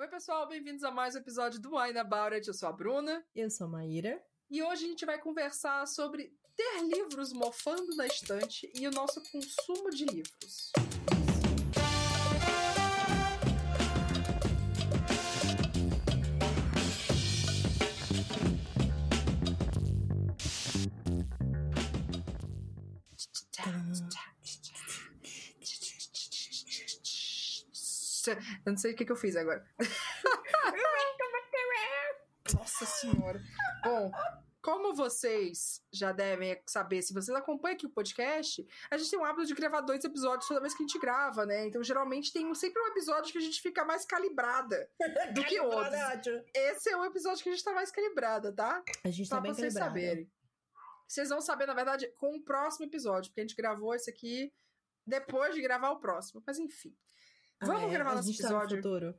Oi, pessoal, bem-vindos a mais um episódio do Wine About It. Eu sou a Bruna. Eu sou a Maíra. E hoje a gente vai conversar sobre ter livros mofando na estante e o nosso consumo de livros. Eu não sei o que, que eu fiz agora. Nossa senhora. Bom, como vocês já devem saber, se vocês acompanham aqui o podcast, a gente tem o hábito de gravar dois episódios toda vez que a gente grava, né? Então, geralmente, tem sempre um episódio que a gente fica mais calibrada do que outros. Esse é o episódio que a gente tá mais calibrada, tá? A gente Só tá bem vocês calibrada. saberem. Vocês vão saber, na verdade, com o próximo episódio, porque a gente gravou esse aqui depois de gravar o próximo. Mas enfim. Vamos Ah, é? gravar nosso tá episódio. futuro.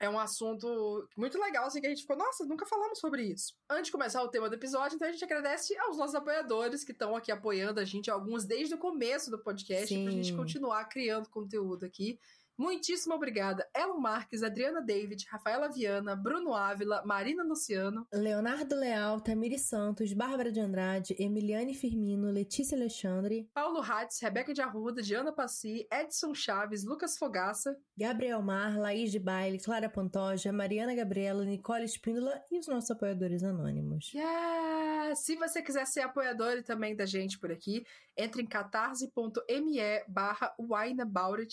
É um assunto muito legal, assim, que a gente ficou, nossa, nunca falamos sobre isso. Antes de começar o tema do episódio, então a gente agradece aos nossos apoiadores que estão aqui apoiando a gente, alguns desde o começo do podcast, pra gente Sim. continuar criando conteúdo aqui. Muitíssimo obrigada. Elon Marques, Adriana David, Rafaela Viana, Bruno Ávila, Marina Luciano, Leonardo Leal, Tamiri Santos, Bárbara de Andrade, Emiliane Firmino, Letícia Alexandre, Paulo Hatz, Rebeca de Arruda, Diana Passi, Edson Chaves, Lucas Fogaça, Gabriel Mar, Laís de Baile, Clara Pantoja, Mariana Gabriela, Nicole Espíndola e os nossos apoiadores anônimos. Yeah! Se você quiser ser apoiador também da gente por aqui, entre em catarse.me barra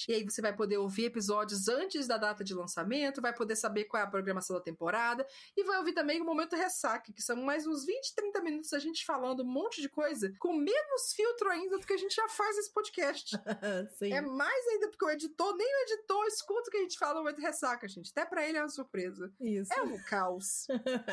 e aí você vai poder ouvir episódios antes da data de lançamento, vai poder saber qual é a programação da temporada e vai ouvir também o Momento Ressaca, que são mais uns 20, 30 minutos da gente falando um monte de coisa com menos filtro ainda do que a gente já faz nesse podcast. É mais ainda porque o editor, nem o editor escuta o que a gente fala no Momento Ressaca, gente. Até pra ele é uma surpresa. Isso. É um caos.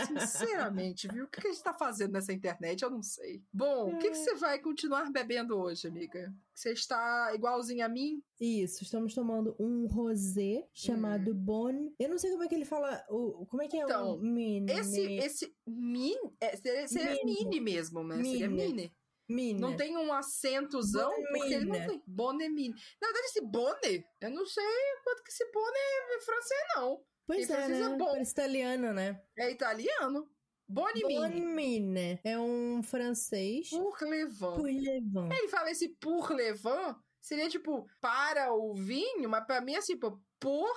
Sinceramente, viu? O que a gente tá fazendo nessa internet? Eu não sei. Bom, o que, que você vai continuar bebendo hoje, amiga? Você está igualzinha a mim? Isso, estamos tomando um rosé chamado Bon. Eu não sei como é que ele fala. O, como é que é Hum. Então, o mini? Esse, esse min, é, seria, seria Mini. mini mesmo, né? Seria Mini. mini. Mini. Não tem um acentozão, porque ele não Bonemine. tem. Bonemine. Na verdade, esse bone, eu não sei quanto que esse bone é francês, não. Pois Ele é, né? Parece italiano, né? É italiano. Bonemine. Bonmine. É um francês. Pour levant. Por levant. Ele fala esse pour levant, seria tipo, para o vinho, mas pra mim é assim, pô, por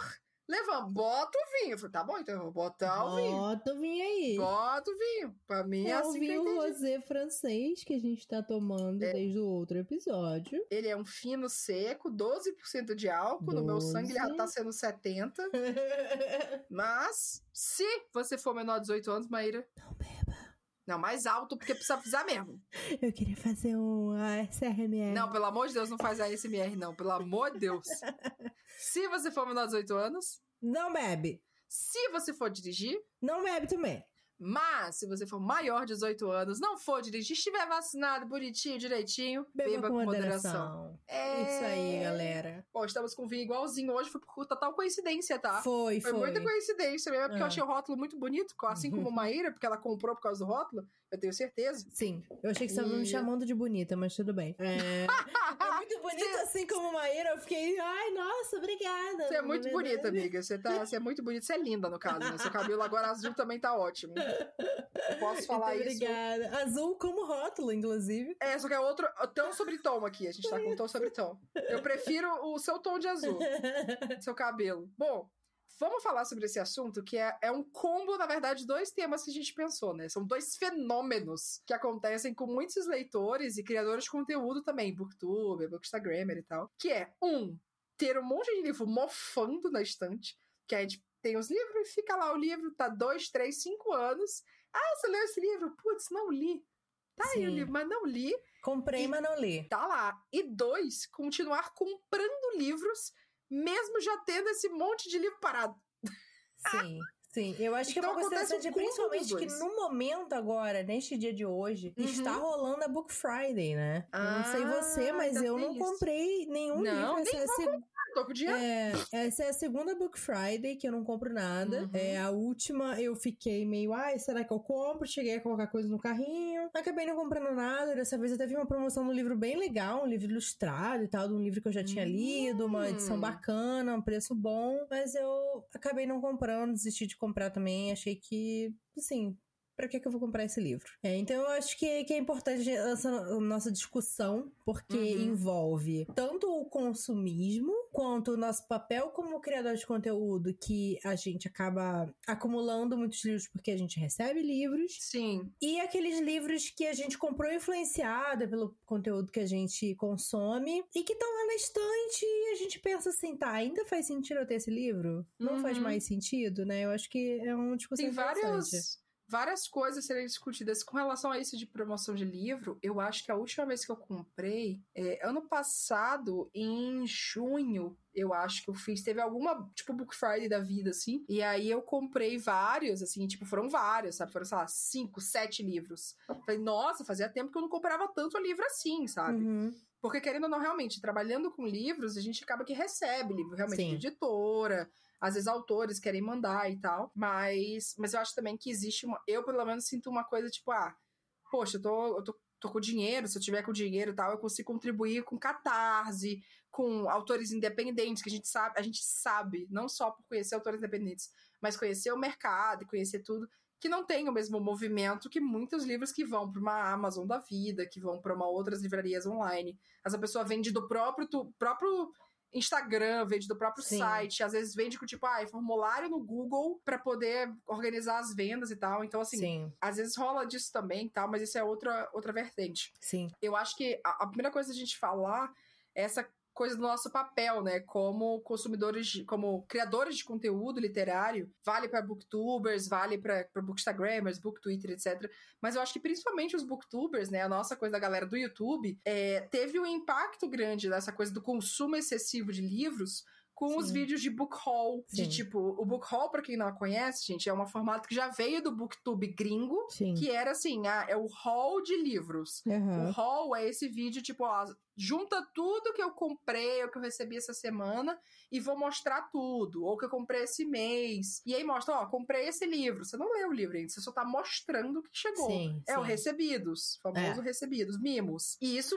levant, bota o vinho. Eu falei, tá bom, então eu vou botar o vinho. Bota o vinho aí. Bota o vinho. Pra mim é, É o assim que eu vinho entendi. rosé francês que a gente tá tomando É. desde o outro episódio. Ele é um fino seco, 12% de álcool. No meu 12. sangue ele já tá sendo 70. Mas, se você for menor de 18 anos, Maíra. Não beba. Não, mais alto, porque precisa avisar mesmo. Eu queria fazer um ASMR. Não, pelo amor de Deus, não faz ASMR, não. Pelo amor de Deus. Se você for menor de 18 anos, Não bebe. se você for dirigir, Não bebe também. Mas, se você for maior de 18 anos, não for dirigir, estiver vacinado, bonitinho, direitinho, beba, com moderação. É... Isso aí, galera. Bom, estamos com vinho igualzinho hoje, foi por total coincidência, tá? Foi, Foi foi. muita coincidência mesmo, é porque eu Ah. achei o rótulo muito bonito, assim como Maíra, porque ela comprou por causa do rótulo, eu tenho certeza. Sim, eu achei que você estava me chamando de bonita, mas tudo bem. É, é muito bonita assim como Maíra, eu fiquei, ai, nossa, obrigada. Você é muito bonita, amiga. Você, tá, você é muito bonita. Você é linda, no caso, né? Seu cabelo agora azul também tá ótimo. Posso falar Muito isso? Obrigada. Azul como rótulo, inclusive. É, só que é outro tom sobre tom aqui. A gente tá com tom sobre tom. Eu prefiro o seu tom de azul, seu cabelo. Bom, vamos falar sobre esse assunto, que é, é um combo, na verdade, dois temas que a gente pensou, né? São dois fenômenos que acontecem com muitos leitores e criadores de conteúdo também, booktuber, bookstagrammer e tal. Que é, um, ter um monte de livro mofando na estante, que a gente tem os livros e fica lá o livro, tá dois, três, cinco anos. Ah, você leu esse livro? Putz, não li. Tá aí o Sim. livro, mas não li Comprei, mas não li. tá lá. E dois, continuar comprando livros, mesmo já tendo esse monte de livro parado. Sim. Sim, eu acho que é Então uma coisa acontece interessante, um principalmente que no momento agora, neste dia de hoje, Uhum. está rolando a Book Friday, né? eu não sei Ah, você, mas ainda eu não comprei nenhum Não, livro. Essa tô com dinheiro. É, essa é a segunda Book Friday que eu não compro nada. Uhum. É, a última eu fiquei meio, ai, será que eu compro? Cheguei a colocar coisa no carrinho. Acabei não comprando nada. Dessa vez eu teve uma promoção no livro bem legal, um livro ilustrado e tal, de um livro que eu já tinha lido, uma edição Hum. bacana, um preço bom. Mas eu acabei não comprando, desisti de comprar também. Achei que, assim, Pra que, que eu vou comprar esse livro? É, então eu acho que, que é importante essa nossa discussão, porque Uhum. envolve tanto o consumismo quanto o nosso papel como criador de conteúdo, que a gente acaba acumulando muitos livros porque a gente recebe livros, Sim. e aqueles livros que a gente comprou influenciada pelo conteúdo que a gente consome e que estão lá na estante e a gente pensa assim, tá, ainda faz sentido eu ter esse livro? Não faz Uhum. mais sentido, né? Eu acho que é uma discussão Tem interessante. Várias, coisas serem discutidas. Com relação a isso de promoção de livro, eu acho que a última vez que eu comprei, é, ano passado, em junho, eu acho que eu fiz. Teve alguma, tipo, Book Friday da vida, assim. E aí eu comprei vários, assim, tipo, foram vários, sabe? Foram, sei lá, cinco, sete livros. Falei, nossa, fazia tempo que eu não comprava tanto livro assim, sabe? Uhum. Porque, querendo ou não, realmente, trabalhando com livros, a gente acaba que recebe livro, realmente, Sim. de editora. Às vezes autores querem mandar e tal. Mas, mas eu acho também que existe uma. Eu, pelo menos, sinto uma coisa tipo, ah, poxa, eu tô, eu tô, tô com dinheiro, se eu tiver com dinheiro e tal, eu consigo contribuir com catarse, com autores independentes, que a gente sabe, a gente sabe, não só por conhecer autores independentes, mas conhecer o mercado e conhecer tudo, que não tem o mesmo movimento que muitos livros que vão para uma Amazon da vida, que vão para uma outras livrarias online. Essa pessoa vende do próprio, tu- próprio Instagram, vende do próprio Sim. site, às vezes vende com tipo, ah, formulário no Google para poder organizar as vendas e tal. Então, assim, sim, às vezes rola disso também e tal, mas isso é outra, outra vertente. sim. Eu acho que a, a primeira coisa a gente falar é essa coisa do nosso papel, né? Como consumidores, de- como criadores de conteúdo literário, vale para booktubers, vale para bookstagrammers, booktwitter, etc. Mas eu acho que principalmente os booktubers, né? A nossa coisa da galera do YouTube, é, teve um impacto grande dessa coisa do consumo excessivo de livros com os Sim. vídeos de book haul. De Sim. tipo, o book haul, pra quem não conhece, gente, é um formato que já veio do booktube gringo, Sim. que era assim, ah, é o haul de livros. O Aham. haul é esse vídeo, tipo, ó, junta tudo que eu comprei, ou que eu recebi essa semana, e vou mostrar tudo. Ou que eu comprei esse mês. E aí mostra, ó, comprei esse livro. Você não leu o livro ainda, você só tá mostrando o que chegou. Sim, é o sim. recebidos, famoso É. recebidos, mimos. E isso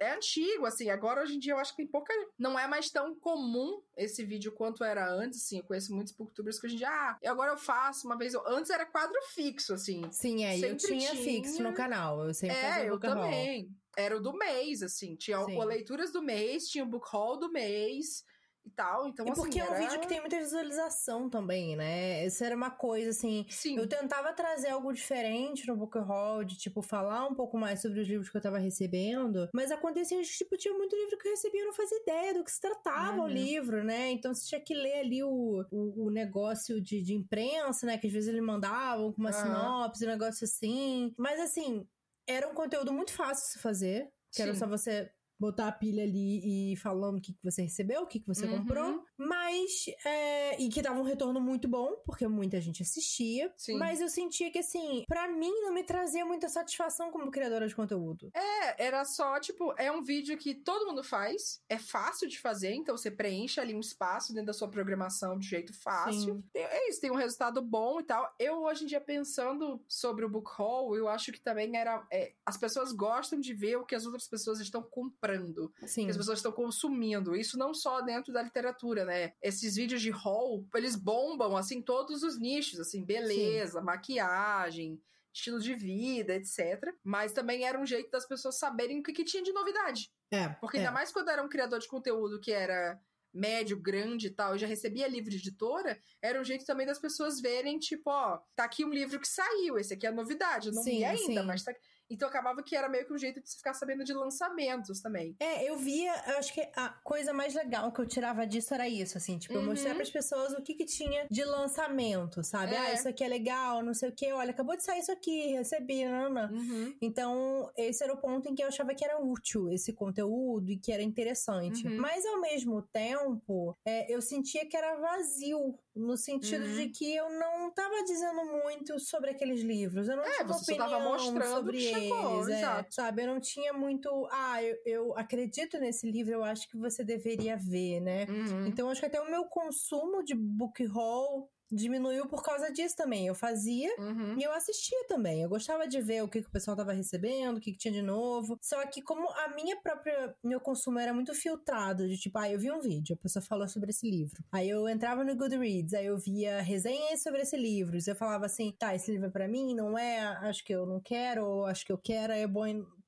é antigo, assim, agora hoje em dia eu acho que tem pouca. Não é mais tão comum esse vídeo quanto era antes, assim. Eu conheço muitos booktubers que hoje em dia, ah, e agora eu faço uma vez. eu- Antes era quadro fixo, assim. Sim, é, e eu Sempre tinha, tinha. fixo no canal. Eu sempre fazia É, eu book haul. também. Era o do mês, assim. Tinha Sim. o leituras do mês, tinha o book haul do mês e tal. Então, E assim, porque é um era- vídeo que tem muita visualização também, né? Isso era uma coisa, assim... Sim. Eu tentava trazer algo diferente no Book Haul, de, tipo, falar um pouco mais sobre os livros que eu tava recebendo. Mas acontecia, que, tipo, tinha muito livro que eu recebia e eu não fazia ideia do que se tratava o Uhum. livro, né? Então você tinha que ler ali o, o, o negócio de, de imprensa, né? Que às vezes eles mandavam com uma Aham. sinopse, um negócio assim. Mas, assim, era um conteúdo muito fácil de se fazer. Que era Sim. só você botar a pilha ali e falando o que, que você recebeu, o que, que você Uhum. comprou. Mas, é, e que dava um retorno muito bom, porque muita gente assistia. Sim. Mas eu sentia que, assim, pra mim não me trazia muita satisfação como criadora de conteúdo. É, era só, tipo, é um vídeo que todo mundo faz, é fácil de fazer, então você preenche ali um espaço dentro da sua programação de jeito fácil. Sim. É isso, tem um resultado bom e tal. Eu, hoje em dia, pensando sobre o book haul, eu acho que também era. é, as pessoas gostam de ver o que as outras pessoas estão comprando. Sim. que as pessoas estão consumindo. Isso não só dentro da literatura, né? Esses vídeos de haul, eles bombam, assim, todos os nichos, assim, beleza, maquiagem, estilo de vida, etc. Mas também era um jeito das pessoas saberem o que, que tinha de novidade. É, Porque é. ainda mais quando era um criador de conteúdo que era médio, grande e tal, e já recebia livro de editora, era um jeito também das pessoas verem, tipo, ó, tá aqui um livro que saiu, esse aqui é a novidade, eu não Sim, vi ainda, sim. mas tá... Então acabava que era meio que um jeito de se ficar sabendo de lançamentos também. É, eu via, eu acho que a coisa mais legal que eu tirava disso era isso, assim, tipo, eu Uhum. mostrar pras pessoas o que que tinha de lançamento, sabe? É. Ah, isso aqui é legal, não sei o que, olha, acabou de sair isso aqui, recebi, não, não. Uhum. Então, esse era o ponto em que eu achava que era útil esse conteúdo e que era interessante. Uhum. Mas, ao mesmo tempo, é, eu sentia que era vazio No sentido Uhum. de que eu não tava dizendo muito sobre aqueles livros. Eu não É, tinha você só opinião tava mostrando sobre que chegou, eles. é, exato. sabe? Eu não tinha muito. Ah, eu, eu acredito nesse livro, eu acho que você deveria ver, né? Uhum. Então acho que até o meu consumo de book haul diminuiu por causa disso também. Eu fazia Uhum. e eu assistia também. Eu gostava de ver o que, que o pessoal tava recebendo, o que, que tinha de novo. Só que como a minha própria meu consumo era muito filtrado, de tipo, ah, eu vi um vídeo, a pessoa falou sobre esse livro. Aí eu entrava no Goodreads, aí eu via resenhas sobre esse livro. E eu falava assim, tá, esse livro é pra mim, não é? Acho que eu não quero, ou acho que eu quero, aí eu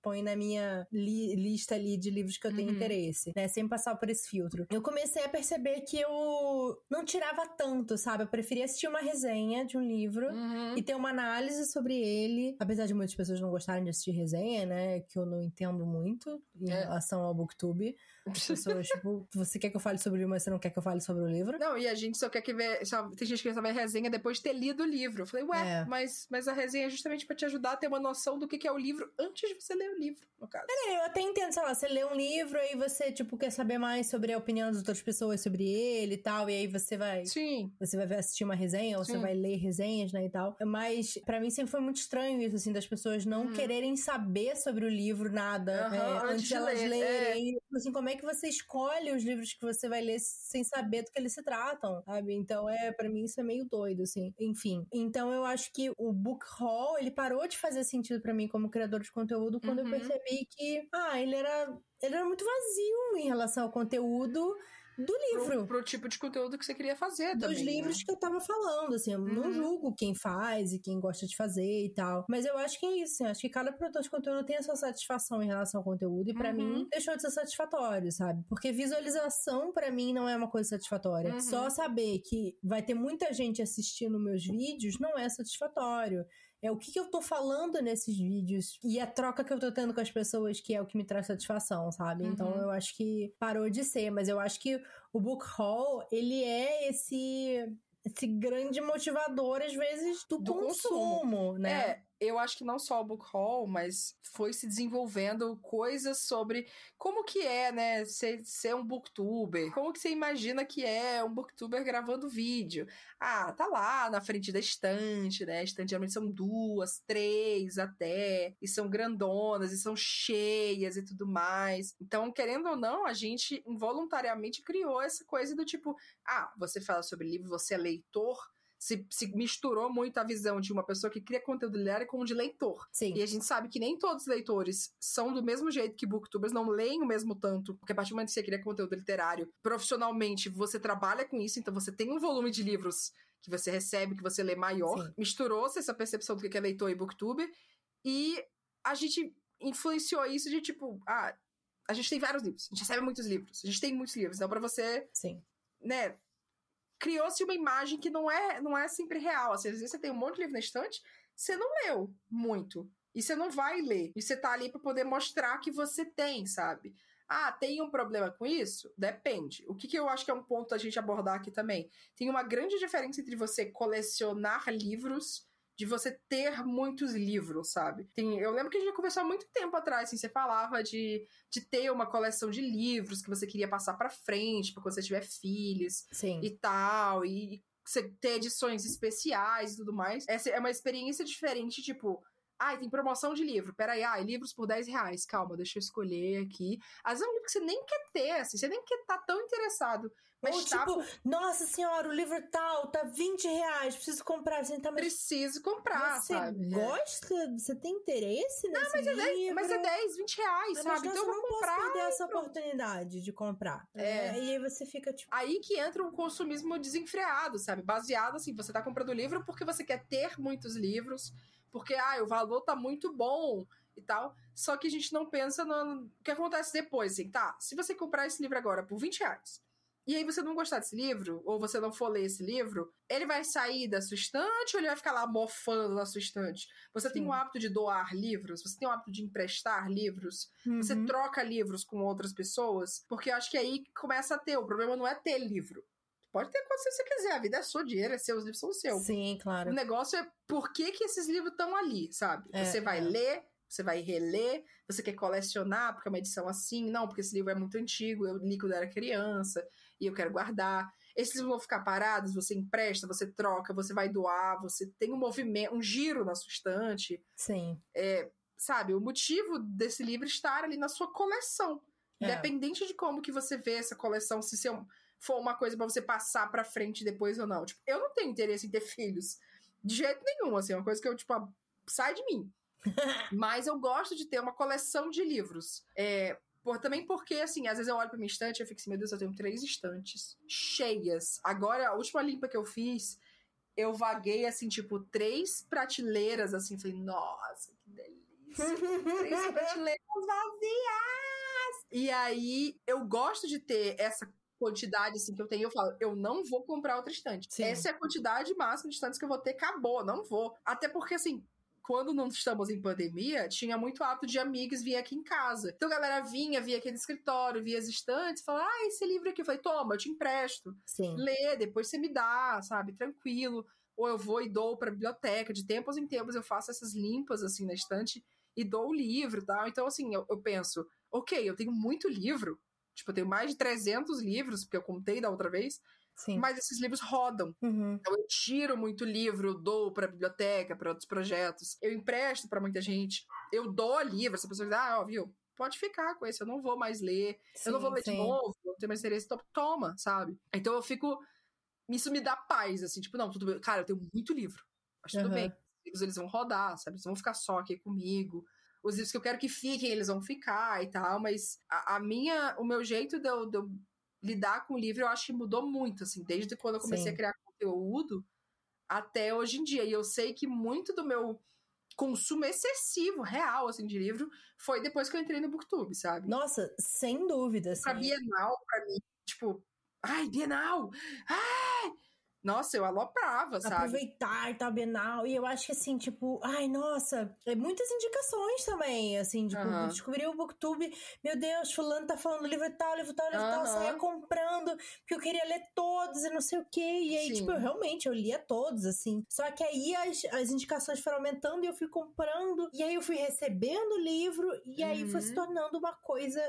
põe na minha li- lista ali de livros que eu tenho Uhum. interesse, né? Sem passar por esse filtro. Eu comecei a perceber que eu não tirava tanto, sabe? Eu preferia assistir uma resenha de um livro Uhum. e ter uma análise sobre ele. Apesar de muitas pessoas não gostarem de assistir resenha, né? Que eu não entendo muito em É. relação ao Booktube. As pessoas, tipo, você quer que eu fale sobre o livro, mas você não quer que eu fale sobre o livro. Não, e a gente só quer que ver. Só, tem gente que quer saber a resenha depois de ter lido o livro. Eu falei, ué, É. mas, mas a resenha é justamente pra te ajudar a ter uma noção do que, que é o livro antes de você ler o livro, no caso. É, eu até entendo, sei lá, você lê um livro e você, tipo, quer saber mais sobre a opinião das outras pessoas sobre ele e tal, e aí você vai. Sim. Você vai assistir uma resenha ou você Sim. vai ler resenhas, né, e tal. Mas pra mim sempre foi muito estranho isso, assim, das pessoas não Uhum. quererem saber sobre o livro nada é, antes antes de elas ler, lerem. Assim, como é que você escolhe os livros que você vai ler sem saber do que eles se tratam, sabe? Então, é, para mim isso é meio doido, assim. Enfim. Então, eu acho que o book haul, ele parou de fazer sentido pra mim como criador de conteúdo quando eu Uhum. percebi que, ah, ele era ele era muito vazio em relação ao conteúdo do livro Pro, pro tipo de conteúdo que você queria fazer dos também. livros né? que eu tava falando, assim, eu não Uhum. julgo quem faz e quem gosta de fazer e tal. Mas eu acho que é isso, assim, acho que cada produtor de conteúdo tem a sua satisfação em relação ao conteúdo e pra Uhum. mim deixou de ser satisfatório, sabe? Porque visualização pra mim não é uma coisa satisfatória. Uhum. Só saber que vai ter muita gente assistindo meus vídeos não é satisfatório. É o que, que eu tô falando nesses vídeos e a troca que eu tô tendo com as pessoas que é o que me traz satisfação, sabe? Então Uhum. eu acho que parou de ser, mas eu acho que o book haul, ele é esse esse grande motivador às vezes do, Do consumo, consumo. né? É, eu acho que não só o book haul, mas foi se desenvolvendo coisas sobre como que é, né, ser, ser um booktuber. Como que você imagina que é um booktuber gravando vídeo? Ah, tá lá na frente da estante, né? A estante geralmente são duas, três até, e são grandonas, e são cheias e tudo mais. Então, querendo ou não, a gente involuntariamente criou essa coisa do tipo, ah, você fala sobre livro, você é leitor, se, se misturou muito a visão de uma pessoa que cria conteúdo literário com de leitor. Sim. E a gente sabe que nem todos os leitores são do mesmo jeito que booktubers, não leem o mesmo tanto. Porque a partir do momento que você cria conteúdo literário, profissionalmente, você trabalha com isso, então você tem um volume de livros que você recebe, que você lê maior. Misturou-se essa percepção do que é leitor e booktuber. E a gente influenciou isso de tipo, ah, a gente tem vários livros, a gente recebe muitos livros, a gente tem muitos livros. Então, pra você Sim. né, criou-se uma imagem que não é, não é sempre real. Assim, às vezes você tem um monte de livro na estante, você não leu muito. E você não vai ler. E você tá ali pra poder mostrar que você tem, sabe? Ah, tem um problema com isso? Depende. O que, que eu acho que é um ponto a gente abordar aqui também? Tem uma grande diferença entre você colecionar livros de você ter muitos livros, sabe? Tem, eu lembro que a gente conversou há muito tempo atrás, assim, você falava de, de ter uma coleção de livros que você queria passar pra frente, pra quando você tiver filhos Sim. e tal, e você ter edições especiais e tudo mais. Essa é uma experiência diferente, tipo. Ai, tem promoção de livro. Peraí, ai, livros por 10 reais. Calma, deixa eu escolher aqui. Às vezes é um livro que você nem quer ter, assim, você nem quer estar tão interessado. Mas Ou tá, tipo, nossa senhora, o livro tal tá 20 reais, preciso comprar. Você tá, mas preciso comprar, você sabe? gosta? Você tem interesse nesse Mas é, 10, livro? mas é 10, 20 reais, Mas, sabe? nossa, Então eu vou não comprar. posso perder essa oportunidade de comprar. É. né? E aí você fica tipo, Aí que entra um consumismo desenfreado, sabe? Baseado assim, você tá comprando livro porque você quer ter muitos livros, porque ah, o valor tá muito bom e tal. Só que a gente não pensa no que acontece depois, assim, tá? Se você comprar esse livro agora por 20 reais, e aí você não gostar desse livro, ou você não for ler esse livro, ele vai sair da sua estante ou ele vai ficar lá mofando na sua estante? Você tem Sim. o hábito de doar livros? Você tem o hábito de emprestar livros? Você uhum. troca livros com outras pessoas, porque eu acho que aí começa a ter. O problema não é ter livro. Pode ter quanto você quiser, a vida é sua, o dinheiro é seu, os livros são seus. Sim, O claro. negócio é por que, que esses livros estão ali, sabe? É, você vai é. ler, você vai reler, você quer colecionar, porque é uma edição assim, não, porque esse livro é muito antigo, eu li quando era criança e eu quero guardar. esses livros vão ficar parados, você empresta, você troca, você vai doar, você tem um movimento, um giro na sua estante. Sim. É, sabe, o motivo desse livro estar ali na sua coleção. É. Independente de como que você vê essa coleção, se for uma coisa para você passar para frente depois ou não. Tipo, eu não tenho interesse em ter filhos. De jeito nenhum, assim, é uma coisa que eu, tipo, sai de mim. Mas eu gosto de ter uma coleção de livros. É, por, também porque, assim, às vezes eu olho pra minha estante e eu fico assim, meu Deus, eu tenho três estantes cheias. Agora, a última limpa que eu fiz, eu vaguei, assim, tipo, três prateleiras, assim, falei, nossa, que delícia. três prateleiras vazias! E aí, eu gosto de ter essa quantidade assim que eu tenho, eu falo, eu não vou comprar outra estante. Sim. Essa é a quantidade máxima de estantes que eu vou ter, acabou, não vou. Até porque, assim, quando não estamos em pandemia, tinha muito hábito de amigos vir aqui em casa. Então a galera vinha, via aqui no escritório, via as estantes, falava, ah, esse livro aqui. Eu falei, toma, eu te empresto. Sim. Lê, depois você me dá, sabe? Tranquilo. Ou eu vou e dou pra biblioteca. De tempos em tempos eu faço essas limpas, assim, na estante e dou o livro e tal. Então, assim, eu, eu penso, ok, eu tenho muito livro. Tipo, eu tenho mais de 300 livros, porque eu contei da outra vez. Sim. Mas esses livros rodam. Uhum. Então eu tiro muito livro, dou para biblioteca, para outros projetos. Eu empresto para muita gente. Eu dou livro. Essa pessoa diz, ah, ó, viu? Pode ficar com esse, eu não vou mais ler. Sim, eu não vou ler sim. de novo, não tenho mais interesse. Então, toma, sabe? Então eu fico. Isso me dá paz, assim, tipo, não, tudo bem. Cara, eu tenho muito livro. Mas tudo uhum. bem. Os livros eles vão rodar, sabe? Eles vão ficar só aqui comigo os livros que eu quero que fiquem, eles vão ficar e tal, mas a, a minha, o meu jeito de eu, de eu lidar com o livro, eu acho que mudou muito, assim, desde quando eu comecei Sim. a criar conteúdo até hoje em dia. E eu sei que muito do meu consumo excessivo, real, assim, de livro, foi depois que eu entrei no Booktube, sabe? Nossa, sem dúvida. Pra Bienal, pra mim, tipo, ai, Bienal! Ai! Nossa, eu aloprava, sabe? Aproveitar, tá, Bienal. E eu acho que assim, tipo, ai, nossa, é muitas indicações também, assim, tipo, uhum. descobri o Booktube, meu Deus, fulano tá falando livro tal, livro tal, livro uhum. tal, saia comprando, porque eu queria ler todos e não sei o quê. E aí, Sim. tipo, eu, realmente, eu lia todos, assim. Só que aí as, as indicações foram aumentando e eu fui comprando, e aí eu fui recebendo o livro, e aí uhum. foi se uhum. tornando uma coisa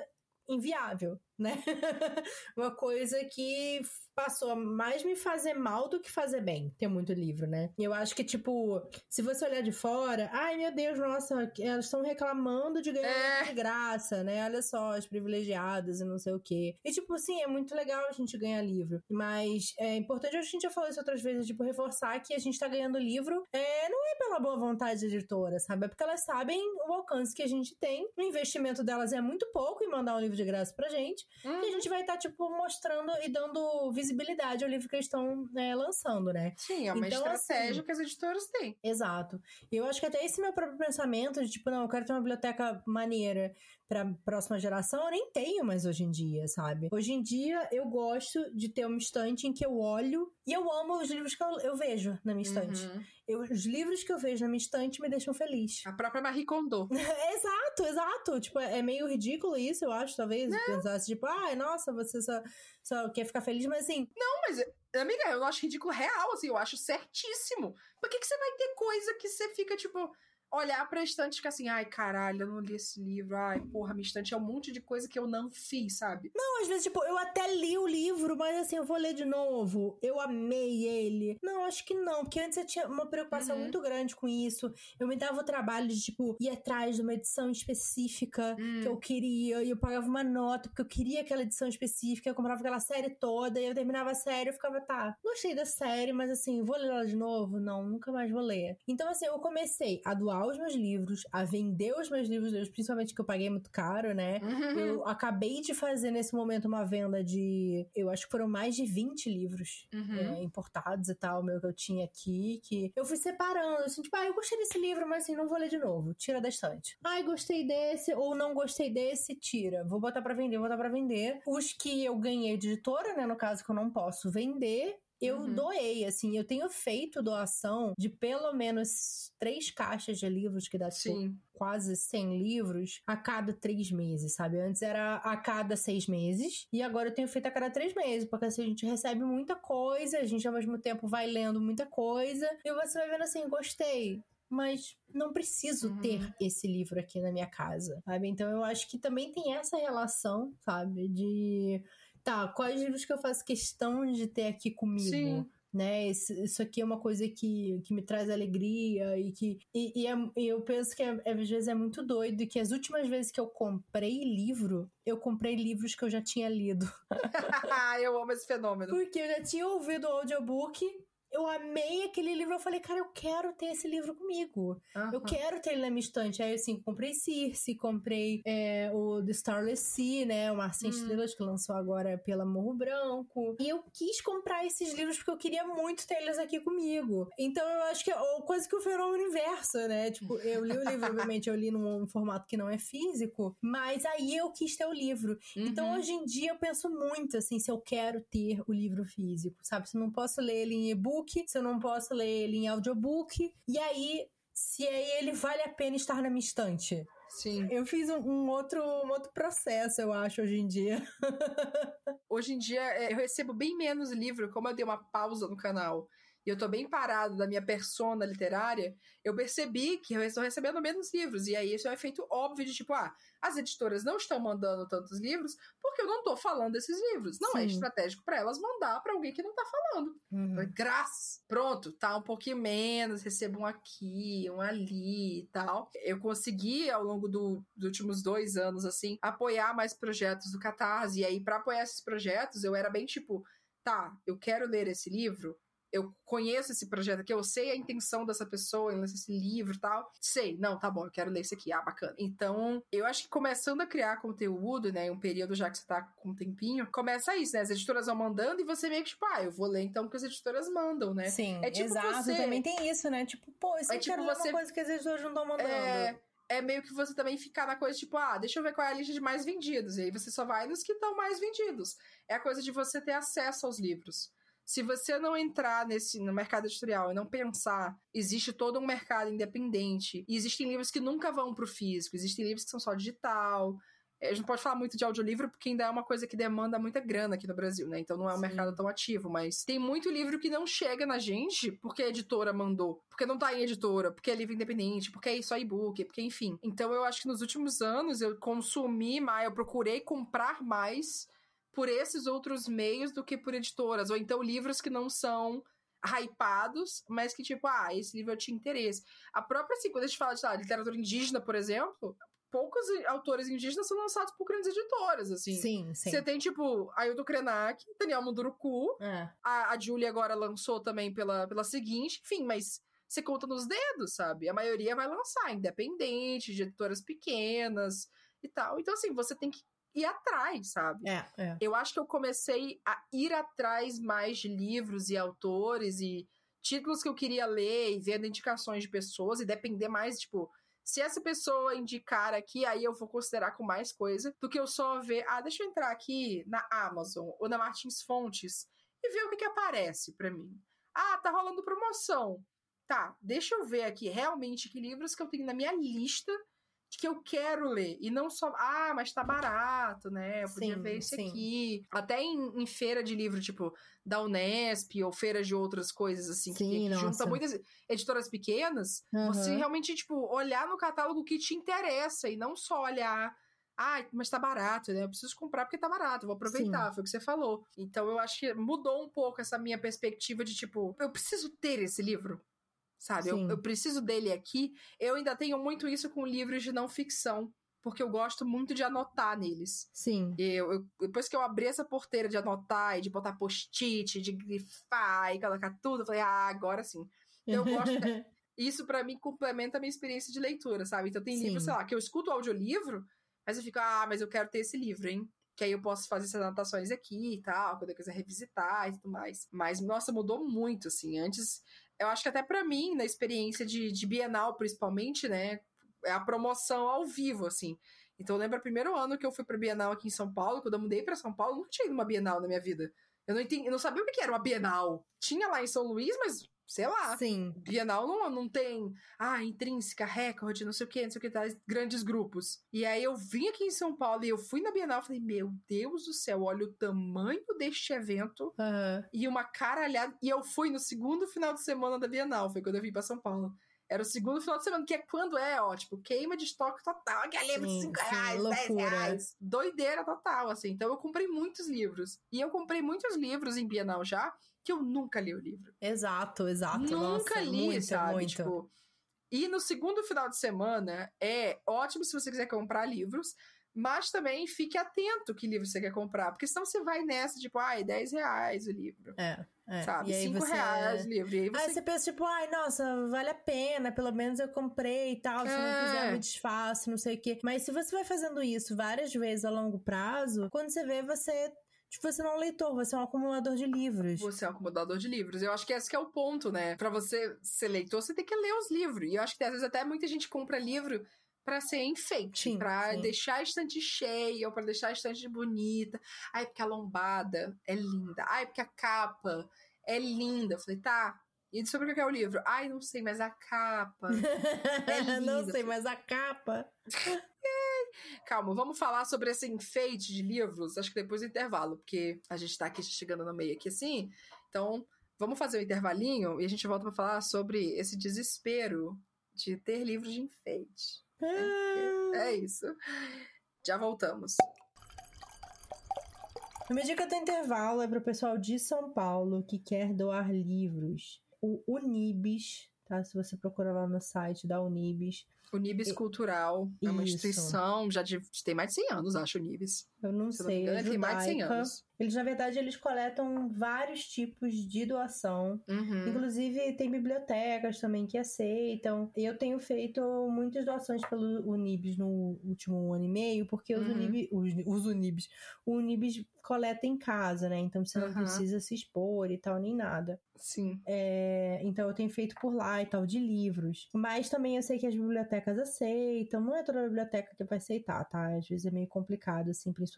inviável, né? uma coisa que passou a mais me fazer mal do que fazer bem, ter muito livro, né? Eu acho que, tipo, se você olhar de fora, ai meu Deus, nossa, elas estão reclamando de ganhar é. de graça, né? Olha só, as privilegiadas e não sei o quê. E, tipo, sim, é muito legal a gente ganhar livro, mas é importante, a gente já falou isso outras vezes, tipo, reforçar que a gente tá ganhando livro é, não é pela boa vontade da editora, sabe? É porque elas sabem o alcance que a gente tem, o investimento delas é muito pouco em mandar um livro de graça pra gente, uhum. e a uhum. gente vai estar, tá, tipo, mostrando e dando visibilidade ao livro que eles estão né, lançando, né? Sim, é uma então, estratégia assim, que as editoras têm. Exato. E eu acho que até esse meu próprio pensamento de tipo, não, eu quero ter uma biblioteca maneira para próxima geração, eu nem tenho mais hoje em dia, sabe? Hoje em dia eu gosto de ter uma estante em que eu olho e eu amo os livros que eu, eu vejo na minha estante. Uhum. Eu, os livros que eu vejo na minha estante me deixam feliz. A própria Marie Kondo. exato, exato. Tipo, é meio ridículo isso, eu acho, talvez. É. Pensasse, tipo, ai, ah, nossa, você só, só quer ficar feliz, mas assim. Não, mas, amiga, eu não acho ridículo real, assim, eu acho certíssimo. Por que, que você vai ter coisa que você fica, tipo olhar pra estante e ficar assim, ai, caralho, eu não li esse livro, ai, porra, minha estante é um monte de coisa que eu não fiz, sabe? Não, às vezes, tipo, eu até li o livro, mas assim, eu vou ler de novo. Eu amei ele. Não, acho que não, porque antes eu tinha uma preocupação uhum. muito grande com isso. Eu me dava o trabalho de, tipo, ir atrás de uma edição específica uhum. que eu queria, e eu pagava uma nota, porque eu queria aquela edição específica, eu comprava aquela série toda, e eu terminava a série, eu ficava, tá, gostei da série, mas assim, vou ler ela de novo? Não, nunca mais vou ler. Então, assim, eu comecei a doar os meus livros, a vender os meus livros, principalmente que eu paguei muito caro, né? Uhum. Eu acabei de fazer nesse momento uma venda de. Eu acho que foram mais de 20 livros uhum. é, importados e tal, meu, que eu tinha aqui, que eu fui separando, assim, tipo, ah, eu gostei desse livro, mas assim, não vou ler de novo. Tira da estante. Ai, gostei desse, ou não gostei desse, tira. Vou botar para vender, vou botar para vender. Os que eu ganhei de editora, né? No caso que eu não posso vender, eu uhum. doei, assim, eu tenho feito doação de pelo menos três caixas de livros, que dá tipo, quase 100 livros, a cada três meses, sabe? Antes era a cada seis meses, e agora eu tenho feito a cada três meses, porque assim, a gente recebe muita coisa, a gente ao mesmo tempo vai lendo muita coisa, e você vai vendo assim, gostei, mas não preciso uhum. ter esse livro aqui na minha casa, sabe? Então eu acho que também tem essa relação, sabe? De tá, quais livros que eu faço questão de ter aqui comigo? Sim né? Isso aqui é uma coisa que, que me traz alegria e que. E, e, é, eu penso que é, às vezes é muito doido que as últimas vezes que eu comprei livro, eu comprei livros que eu já tinha lido. eu amo esse fenômeno. Porque eu já tinha ouvido o audiobook eu amei aquele livro. Eu falei, cara, eu quero ter esse livro comigo. Uhum. Eu quero ter ele na minha estante. Aí, assim, comprei Circe, comprei é, o The Starless Sea, né? O Mar Sem hum. Estrelas, que lançou agora pela Morro Branco. E eu quis comprar esses livros porque eu queria muito ter eles aqui comigo. Então, eu acho que é coisa que o fenômeno inverso, né? Tipo, eu li o livro, obviamente, eu li num formato que não é físico, mas aí eu quis ter o livro. Então, uhum. Então, hoje em dia, eu penso muito, assim, se eu quero ter o livro físico, sabe? Se eu não posso ler ele em e-book, e-book, se eu não posso ler ele em audiobook, e aí se aí ele vale a pena estar na minha estante. Sim. Eu fiz um, um, outro, um outro processo, eu acho, hoje em dia. hoje em dia, é, eu recebo bem menos livro, como eu dei uma pausa no canal e eu tô bem parado da minha persona literária, eu percebi que eu estou recebendo menos livros. E aí esse é um efeito óbvio de tipo, ah, as editoras não estão mandando tantos livros porque eu não tô falando desses livros. Não é Sim. é estratégico para elas mandar para alguém que não tá falando. Uhum. Graças. Pronto, tá um pouquinho menos, recebo um aqui, um ali e tal. Eu consegui, ao longo do, dos últimos dois anos, assim, apoiar mais projetos do Catarse. E aí, para apoiar esses projetos, eu era bem tipo, tá, eu quero ler esse livro, eu conheço esse projeto aqui, eu sei a intenção dessa pessoa em esse livro e tal. Sei, não, tá bom, eu quero ler esse aqui, ah, bacana. Então, eu acho que começando a criar conteúdo, né, um período já que você tá com um tempinho, começa isso, né? As editoras vão mandando e você meio que, tipo, ah, eu vou ler então o que as editoras mandam, né? Sim, é tipo exato, você... também tem isso, né? Tipo, pô, isso é, tipo quero você... uma coisa que as editoras não estão mandando. É é meio que você também ficar na coisa tipo, ah, deixa eu ver qual é a lista de mais vendidos. E aí você só vai nos que estão mais vendidos. É a coisa de você ter acesso aos livros se você não entrar nesse no mercado editorial e não pensar, existe todo um mercado independente. E existem livros que nunca vão para o físico, existem livros que são só digital. A gente não pode falar muito de audiolivro porque ainda é uma coisa que demanda muita grana aqui no Brasil, né? Então não é um Sim. mercado tão ativo, mas tem muito livro que não chega na gente porque a editora mandou, porque não tá em editora, porque é livro independente, porque é só e-book, porque enfim. Então eu acho que nos últimos anos eu consumi mais, eu procurei comprar mais por esses outros meios do que por editoras, ou então livros que não são hypados, mas que tipo, ah, esse livro eu tinha interesse. A própria, assim, quando a gente fala de literatura indígena, por exemplo, poucos autores indígenas são lançados por grandes editoras, assim. Sim, sim. Você tem, tipo, Ailton Krenak, Daniel Munduruku, é. a, a Julie agora lançou também pela, pela seguinte, enfim, mas você conta nos dedos, sabe? A maioria vai lançar, independente, de editoras pequenas e tal. Então, assim, você tem que ir atrás, sabe? É, é. Eu acho que eu comecei a ir atrás mais de livros e autores e títulos que eu queria ler e vendo indicações de pessoas e depender mais, tipo, se essa pessoa indicar aqui, aí eu vou considerar com mais coisa do que eu só ver, ah, deixa eu entrar aqui na Amazon ou na Martins Fontes e ver o que, que aparece para mim. Ah, tá rolando promoção. Tá, deixa eu ver aqui realmente que livros que eu tenho na minha lista que eu quero ler. E não só, ah, mas tá barato, né? Eu podia sim, ver sim. aqui. Até em, em, feira de livro, tipo, da Unesp ou feira de outras coisas, assim, sim, que, que junta muitas editoras pequenas. Uhum. Você realmente, tipo, olhar no catálogo que te interessa e não só olhar. Ah, mas tá barato, né? Eu preciso comprar porque tá barato, vou aproveitar, Sim. foi o que você falou. Então eu acho que mudou um pouco essa minha perspectiva de tipo, eu preciso ter esse livro sabe? Eu, eu, preciso dele aqui. Eu ainda tenho muito isso com livros de não ficção. Porque eu gosto muito de anotar neles. Sim. Eu, eu, depois que eu abri essa porteira de anotar e de botar post-it, de grifar e colocar tudo, eu falei, ah, agora sim. Então, eu gosto. isso para mim complementa a minha experiência de leitura, sabe? Então tem livros, sei lá, que eu escuto o audiolivro, mas eu fico, ah, mas eu quero ter esse livro, hein? Que aí eu posso fazer essas anotações aqui e tal, quando eu quiser revisitar e tudo mais. Mas, nossa, mudou muito, assim. Antes eu acho que até para mim, na experiência de, de Bienal, principalmente, né? É a promoção ao vivo, assim. Então eu lembro o primeiro ano que eu fui pra Bienal aqui em São Paulo, quando eu mudei para São Paulo, nunca tinha ido uma Bienal na minha vida. Eu não, entendi, eu não sabia o que era uma Bienal. Tinha lá em São Luís, mas sei lá. Sim. Bienal não, não tem, ah, intrínseca, recorde, não sei o que, não sei o que, tá, grandes grupos. E aí eu vim aqui em São Paulo e eu fui na Bienal e falei, meu Deus do céu, olha o tamanho deste evento uhum. e uma caralhada. E eu fui no segundo final de semana da Bienal, foi quando eu vim pra São Paulo. era o segundo final de semana, que é quando é, ó, tipo, queima de estoque total, que é livro de 5 reais, 10 reais. Doideira total, assim. Então eu comprei muitos livros. E eu comprei muitos livros em Bienal já, que eu nunca li o livro. Exato, exato. Nunca Nossa, li, muito, sabe? Muito. Tipo, e no segundo final de semana é ótimo se você quiser comprar livros, mas também fique atento que livro você quer comprar, porque senão você vai nessa, tipo, ai, 10 reais o livro. É, é. Sabe? E aí 5 você... reais o livro. E aí você... Aí você pensa, tipo, ai, nossa, vale a pena, pelo menos eu comprei e tal. Se É. não quiser, eu me desfaço, não sei o quê. Mas se você vai fazendo isso várias vezes a longo prazo, quando você vê, você. Tipo, você não é um leitor, você é um acumulador de livros. Você é um acomodador de livros. Eu acho que esse que é o ponto, né? Pra você ser leitor, você tem que ler os livros. E eu acho que às vezes até muita gente compra livro pra ser enfeite, sim. deixar a estante cheia, ou pra deixar a estante bonita. Ai, porque a lombada é linda. Ai, porque a capa é linda. Eu falei, tá. E sobre o que é o livro? Ai, não sei, mas a capa. É não sei, mas a capa. Calma, vamos falar sobre esse enfeite de livros, acho que depois do intervalo, porque a gente tá aqui chegando no meio aqui assim. Então, vamos fazer o intervalinho e a gente volta pra falar sobre esse desespero de ter livros de enfeite. Ah. É isso. Já voltamos. A minha dica do intervalo é para o pessoal de São Paulo que quer doar livros. O Unibis, tá? Se você procurar lá no site da Unibis. O Nibis E- Cultural é uma Isso. instituição, já de, tem mais de 100 anos, acho, o Nibis. Eu não Se não sei, engano, é tem mais de 100 judaica. anos. Eles, na verdade, eles coletam vários tipos de doação. Uhum. Inclusive, tem bibliotecas também que aceitam. Eu tenho feito muitas doações pelo Unibis no último ano e meio, porque os, Uhum. Unibis, os, os Unibis, o Unibis coleta em casa, né? Então você não Aham. precisa se expor e tal, nem nada. Sim. É, então eu tenho feito por lá e tal, de livros. Mas também eu sei que as bibliotecas aceitam. Não é toda biblioteca que vai aceitar, tá? Às vezes é meio complicado, assim, principalmente.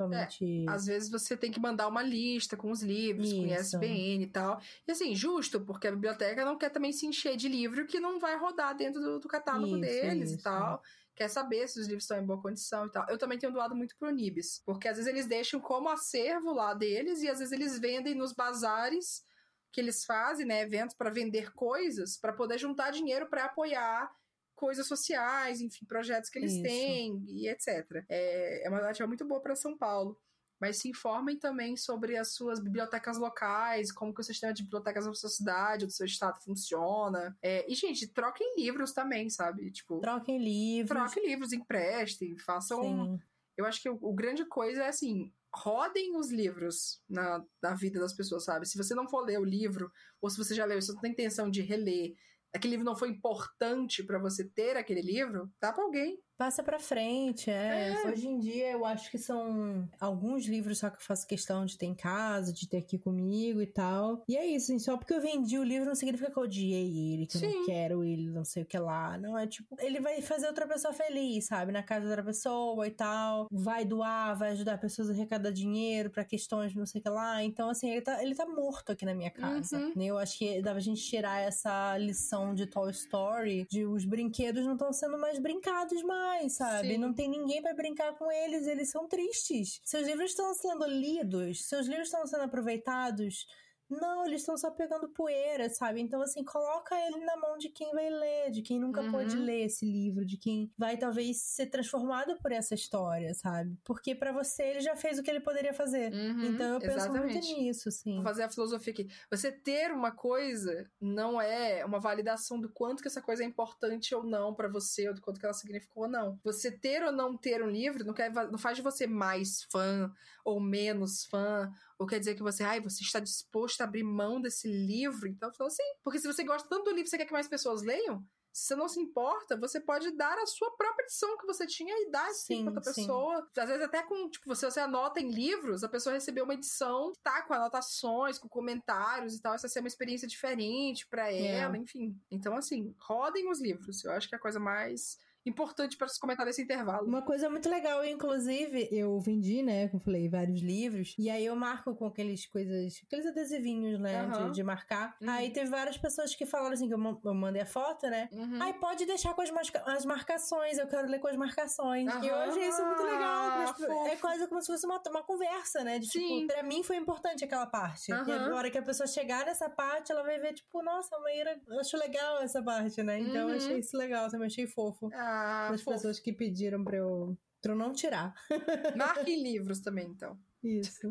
Às vezes você tem que mandar uma lista com os livros, com Isso. ISBN e tal. E assim, justo, porque a biblioteca não quer também se encher de livro que não vai rodar dentro do, do catálogo Isso, deles e tal. Quer saber se os livros estão em boa condição e tal. Eu também tenho doado muito pro Nibis. Porque às vezes eles deixam como acervo lá deles e às vezes eles vendem nos bazares que eles fazem, né? Eventos para vender coisas, para poder juntar dinheiro para apoiar coisas sociais, enfim, projetos que eles Isso. têm e etc. É, é uma ativa muito boa para São Paulo. Mas se informem também sobre as suas bibliotecas locais, como que o sistema de bibliotecas da sua cidade, do seu estado funciona. É, e, gente, troquem livros também, sabe? Tipo, Troquem livros. troquem livros, emprestem, façam. Sim. Eu acho que o, o grande coisa é assim. Rodem os livros na, na vida das pessoas, sabe? Se você não for ler o livro, ou se você já leu e você não tem intenção de reler, aquele livro não foi importante pra você ter aquele livro, dá pra alguém. Passa pra frente, é. Hoje em dia eu acho que são alguns livros só que eu faço questão de ter em casa, de ter aqui comigo e tal. E é isso, assim, só porque eu vendi o livro não significa que eu odiei ele, que eu Sim. não quero ele, não sei o que lá. Não, é tipo, ele vai fazer outra pessoa feliz, sabe? Na casa da outra pessoa e tal. Vai doar, vai ajudar pessoas a arrecadar dinheiro pra questões não sei o que lá. Então, assim, ele tá, ele tá morto aqui na minha casa. Uhum. né? Eu acho que dá pra gente tirar essa lição de Toy Story, de os brinquedos não estão sendo mais brincados mais, sabe? Sim. Não tem ninguém pra brincar com eles, eles são tristes. Seus livros estão sendo lidos, seus livros estão sendo aproveitados. Não, eles estão só pegando poeira, sabe? Então, assim, coloca ele na mão de quem vai ler, de quem nunca Uhum. pôde ler esse livro, de quem vai talvez ser transformado por essa história, sabe? Porque pra você ele já fez o que ele poderia fazer. Uhum, então eu penso muito exatamente. nisso, assim. Vou fazer a filosofia aqui. Você ter uma coisa não é uma validação do quanto que essa coisa é importante ou não pra você, ou do quanto que ela significou ou não. Você ter ou não ter um livro não, quer, não faz de você mais fã ou menos fã, ou quer dizer que você, ai, você está disposto a abrir mão desse livro. Então, eu falo assim, porque se você gosta tanto do livro, você quer que mais pessoas leiam? Se você não se importa, você pode dar a sua própria edição que você tinha e dar sim Sim, pra outra pessoa. Às vezes até com, tipo, você, você anota em livros, a pessoa recebeu uma edição que tá com anotações, com comentários e tal. Essa ser uma experiência diferente pra É. ela, enfim. Então, assim, rodem os livros. Eu acho que é a coisa mais importante para se comentar nesse intervalo. Uma coisa muito legal, inclusive, eu vendi, né, como eu falei, vários livros, e aí eu marco com aqueles coisas, aqueles adesivinhos, né, Aham. de, de marcar. Uhum. Aí teve várias pessoas que falaram assim, que eu, ma- eu mandei a foto, né, Uhum. Aí pode deixar com as, as marcações, eu quero ler com as marcações. E achei isso muito legal. tipo, Fofo. é quase como se fosse uma, uma conversa, né? De, Sim. tipo, pra mim foi importante aquela parte. E Aham. a hora que a pessoa chegar nessa parte, ela vai ver, tipo, nossa, a Maíra, eu acho legal essa parte, né? Então eu Uhum. achei isso legal, também achei fofo. Ah, das fofo. pessoas que pediram pra eu, pra eu não tirar. Marque livros também, então. Isso.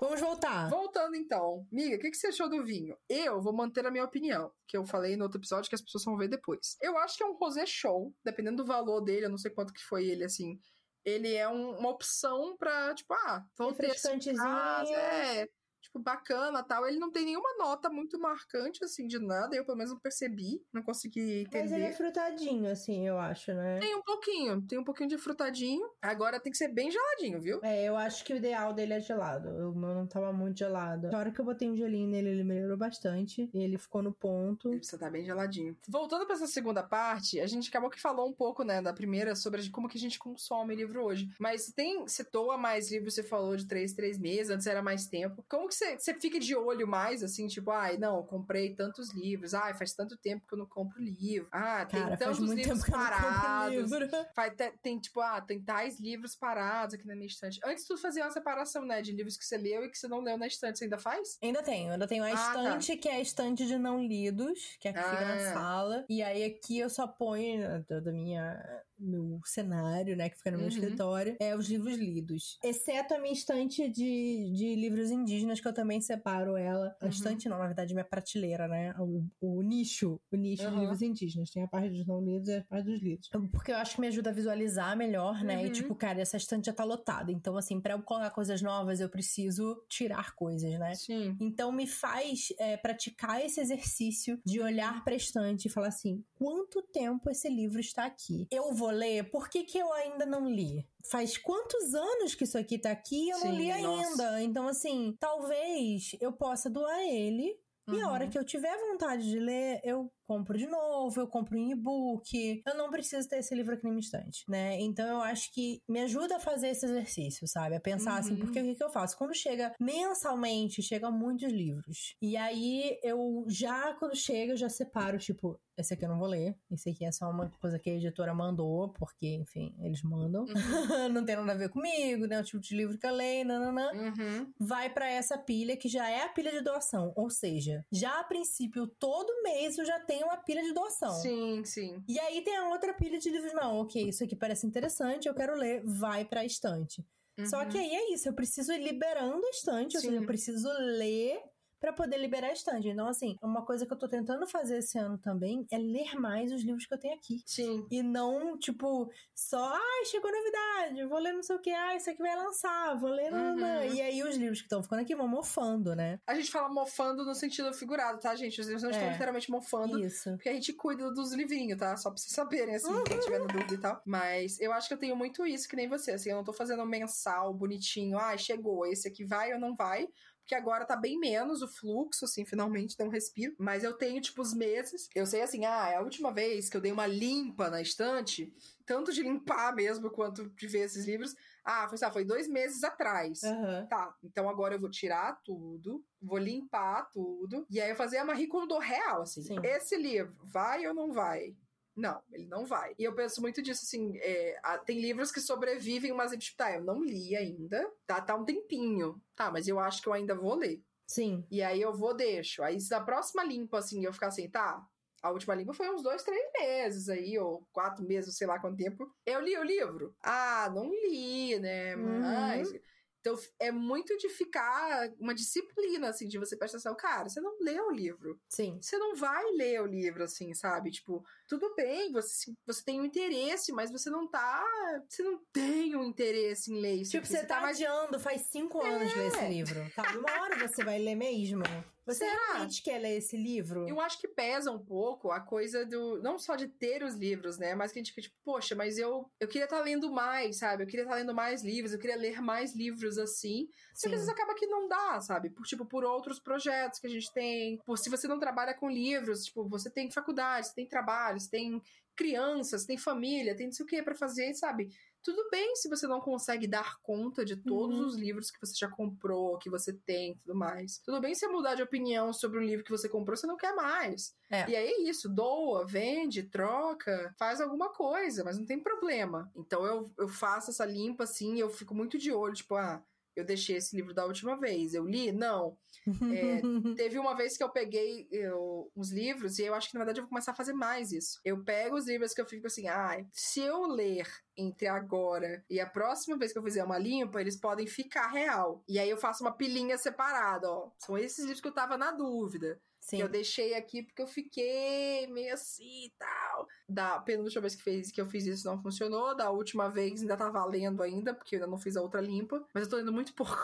Vamos voltar. Voltando então, Miga, o que, que você achou do vinho? Eu vou manter a minha opinião, que eu falei no outro episódio que as pessoas vão ver depois. Eu acho que é um rosé show, dependendo do valor dele, eu não sei quanto que foi ele, assim. Ele é um- uma opção pra, tipo, ah, vamos ter esse caso, é, tipo, bacana tal. Ele não tem nenhuma nota muito marcante, assim, de nada, eu pelo menos não percebi, não consegui Mas ele é entender. frutadinho, assim, eu acho, né? Tem um pouquinho, tem um pouquinho de frutadinho. Agora tem que ser bem geladinho, viu? É, eu acho que o ideal dele é gelado. O meu não tava muito gelado. Na hora que eu botei um gelinho nele, ele melhorou bastante. E ele ficou no ponto. Ele precisa estar bem geladinho. Voltando para essa segunda parte, a gente acabou que falou um pouco, né, da primeira sobre como que a gente consome livro hoje. Mas tem, você toa mais livros, você falou de três, três meses, antes era mais tempo. Como que você, você fica de olho mais, assim, tipo, ai, não, eu comprei tantos livros, ai, faz tanto tempo que eu não compro livro. Ah, tem Cara, tantos livros que não parados. Faz- te- tem, tipo, ah, tem tais livros parados aqui na minha estante. Antes tu fazia uma separação, né, de livros que você leu e que você não leu na estante, você ainda faz? Ainda tenho, ainda tenho a Ah, tá. estante, que é a estante de não lidos, que é a que fica na Ah. sala. E aí aqui eu só ponho né, da minha meu cenário, né, que fica no meu Uhum. escritório, é os livros lidos. Exceto a minha estante de, de livros indígenas, que eu também separo ela. A Uhum. estante não, na verdade, minha prateleira, né? O, o nicho, o nicho de Uhum. livros indígenas. Tem a parte dos não lidos e a parte dos lidos. Porque eu acho que me ajuda a visualizar melhor, né? E Uhum. tipo, cara, essa estante já tá lotada. Então, assim, pra eu colocar coisas novas, eu preciso tirar coisas, né? Sim. Então me faz é, praticar esse exercício de olhar pra estante e falar assim: quanto tempo esse livro está aqui? Eu vou ler? Por que, que eu ainda não li? Faz quantos anos que isso aqui tá aqui e eu não Sim, li nossa. ainda? Então, assim, talvez eu possa doar ele. E a Uhum. hora que eu tiver vontade de ler, eu compro de novo, eu compro em e-book. Eu não preciso ter esse livro aqui na minha estante, né? Então eu acho que me ajuda a fazer esse exercício, sabe? A pensar assim, Uhum. porque o que, que eu faço? Quando chega mensalmente, chegam muitos livros. E aí eu já, quando chega, eu já separo, tipo, esse aqui eu não vou ler. Esse aqui é só uma coisa que a editora mandou, porque, enfim, eles mandam. não tem nada a ver comigo, né? O tipo de livro que eu leio, nananã Uhum. vai pra essa pilha que já é a pilha de doação. Ou seja, já a princípio, todo mês eu já tenho uma pilha de doação. Sim, sim. E aí tem a outra pilha de livros. Não, ok, isso aqui parece interessante, eu quero ler, vai pra estante. Só Uhum. que aí é isso, eu preciso ir liberando a estante, ou Sim. seja, eu preciso ler pra poder liberar a estante. Então, assim, uma coisa que eu tô tentando fazer esse ano também é ler mais os livros que eu tenho aqui. Sim. E não, tipo, só, ai, chegou novidade, vou ler não sei o que, ah, isso aqui vai lançar, vou ler. nananã." Uhum. E aí os livros que estão ficando aqui vão mofando, né? A gente fala mofando no sentido figurado, tá, gente? Os livros não estão É. literalmente mofando. Isso. Porque a gente cuida dos livrinhos, tá? Só pra vocês saberem, assim, quem tiver dúvida e tal. Mas eu acho que eu tenho muito isso, que nem você, assim, eu não tô fazendo um mensal bonitinho, ah, chegou, esse aqui vai ou não vai. Porque agora tá bem menos o fluxo, assim, finalmente deu um respiro. Mas eu tenho, tipo, os meses. Eu sei, assim, ah, é a última vez que eu dei uma limpa na estante, tanto de limpar mesmo quanto de ver esses livros. Ah, foi, sabe, foi dois meses atrás. Aham. Tá, então agora eu vou tirar tudo, vou limpar tudo, e aí eu fazer a Marie Kondo real, assim. Sim. Esse livro, vai ou não vai? Não, ele não vai. E eu penso muito disso, assim, é, a- tem livros que sobrevivem, mas, tipo, tá, eu não li ainda, tá, tá um tempinho, tá, mas eu acho que eu ainda vou ler. Sim. E aí eu vou, deixo. Aí se na próxima limpa, assim, eu ficar assim, tá, a última limpa foi uns dois, três meses aí, ou quatro meses, sei lá quanto tempo. Eu li o livro? Ah, não li, né? Uhum. Então é muito de ficar uma disciplina, assim, de você prestar atenção. Cara, você não leu o livro. Sim. Você não vai ler o livro, assim, sabe? Tipo, tudo bem, você, você tem um interesse, mas você não tá. Você não tem um interesse em ler isso. Tipo, aqui, você tá mais adiando faz cinco anos ler esse livro. Tá, uma hora você vai ler mesmo. Você Será? realmente quer ler esse livro? Eu acho que pesa um pouco a coisa do. Não só de ter os livros, né? Mas que a gente fica tipo, poxa, mas eu, eu queria estar lendo mais, sabe? Eu queria estar lendo mais livros, eu queria ler mais livros assim. Que às vezes acaba que não dá, sabe? Por, tipo, por outros projetos que a gente tem. Por se você não trabalha com livros, tipo, você tem faculdade, você tem trabalho, você tem crianças, tem família, tem não sei o que pra fazer, sabe? Tudo bem se você não consegue dar conta de todos Uhum. os livros que você já comprou, que você tem e tudo mais. Tudo bem se mudar de opinião sobre um livro que você comprou, você não quer mais. É. E aí é isso, doa, vende, troca, faz alguma coisa, mas não tem problema. Então eu, eu faço essa limpa assim, eu fico muito de olho, tipo, ah, eu deixei esse livro da última vez, eu li? Não. É, Teve uma vez que eu peguei eu, uns livros, e eu acho que na verdade eu vou começar a fazer mais isso. Eu pego os livros que eu fico assim, ah, se eu ler entre agora e a próxima vez que eu fizer uma limpa, eles podem ficar real. E aí eu faço uma pilinha separada, ó. São esses livros que eu tava na dúvida. Sim. Que eu deixei aqui porque eu fiquei meio assim e tal. Da penúltima vez que, fez, que eu fiz isso não funcionou. Da última vez ainda tá valendo ainda, porque eu ainda não fiz a outra limpa. Mas eu tô lendo muito pouco.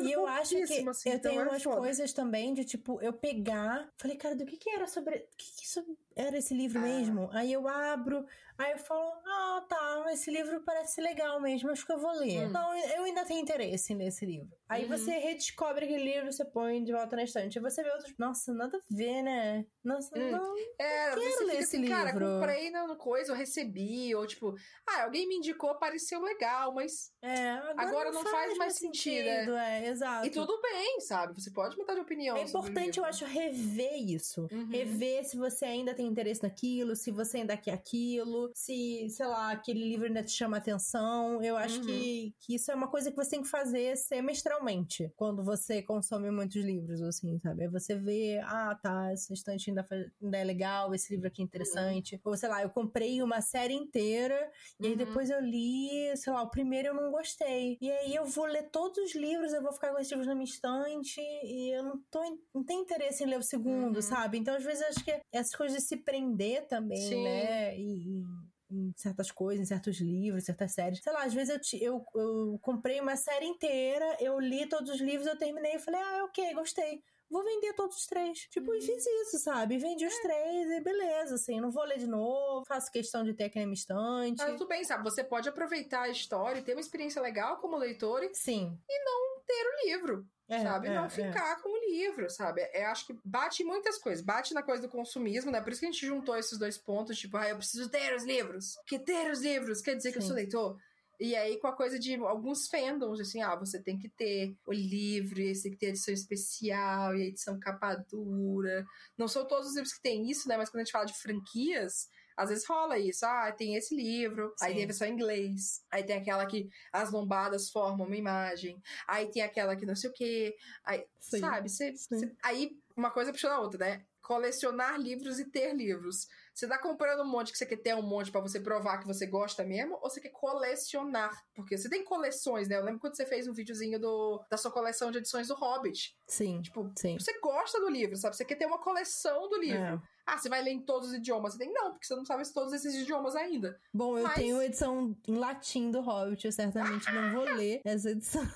E eu acho que assim, eu então tenho é umas foda. coisas também de tipo, eu pegar. Falei, cara, do que que era sobre. Que que isso era esse livro Ah. mesmo? Aí eu abro, aí eu falo, ah, tá, esse livro parece legal mesmo, acho que eu vou ler. Hum. Não, eu ainda tenho interesse nesse livro. Aí Uhum. você redescobre aquele livro, você põe de volta na estante. Aí você vê outros. Nossa, nada a ver, né? Nossa, Hum. não. É, vezes quero você ler esse assim, cara, livro. comprei no, no coisa, eu recebi, ou tipo, ah, alguém me indicou, pareceu legal, mas. É, agora, Agora não faz mais sentido, é, exato. E tudo bem, sabe? Você pode mudar de opinião. É importante, eu acho, rever isso. Uhum. Rever se você ainda tem interesse naquilo, se você ainda quer aquilo, se, sei lá, aquele livro ainda te chama atenção. Eu acho Uhum. que, que isso é uma coisa que você tem que fazer semestralmente, quando você consome muitos livros, assim, sabe? Aí você vê, ah, tá, essa estante ainda, ainda é legal, esse livro aqui é interessante. Ou, sei lá, eu comprei uma série inteira, e aí Uhum. depois eu li, sei lá, o primeiro eu não gostei. E aí eu vou ler todos os livros, eu vou ficar com esses livros na minha estante e eu não, tô, não tenho interesse em ler o segundo, Uhum. sabe? Então, às vezes, acho que essas coisas se prender também, Sim. né? E, em certas coisas, em certos livros, certas séries. Sei lá, às vezes eu, ti- eu, eu comprei uma série inteira, eu li todos os livros, eu terminei e falei, ah, ok, gostei. Vou vender todos os três. Tipo, Uhum. e fiz isso, sabe? Vendi É. os três e beleza, assim. Não vou ler de novo, faço questão de ter aqui na minha estante. Mas tudo bem, sabe? Você pode aproveitar a história e ter uma experiência legal como leitor e Sim. Ter o livro. É, sabe? é, não é. ficar com o livro, sabe? É, acho que bate em muitas coisas. Bate na coisa do consumismo, né? Por isso que a gente juntou esses dois pontos, tipo, ah, eu preciso ter os livros. Porque ter os livros quer dizer que eu Sim. sou leitor. E aí, com a coisa de alguns fandoms, assim, ah, você tem que ter o livro, e você tem que ter a edição especial, e a edição capa dura. Não são todos os livros que tem isso, né? Mas quando a gente fala de franquias, às vezes rola isso. Ah, tem esse livro, aí Sim. tem a versão em inglês, aí tem aquela que as lombadas formam uma imagem, aí tem aquela que não sei o quê. Aí, Sim. sabe? Cê, Sim. cê- aí uma coisa puxa a outra, né? Colecionar livros e ter livros. Você tá comprando um monte que você quer ter um monte pra você provar que você gosta mesmo, ou você quer colecionar? Porque você tem coleções, né? Eu lembro quando você fez um videozinho do, da sua coleção de edições do Hobbit. Sim. Tipo, Sim. você gosta do livro, sabe? Você quer ter uma coleção do livro. É. Ah, você vai ler em todos os idiomas? Você tem não, porque você não sabe todos esses idiomas ainda. Bom, eu Mas- tenho edição em latim do Hobbit, eu certamente não vou ler essa edição.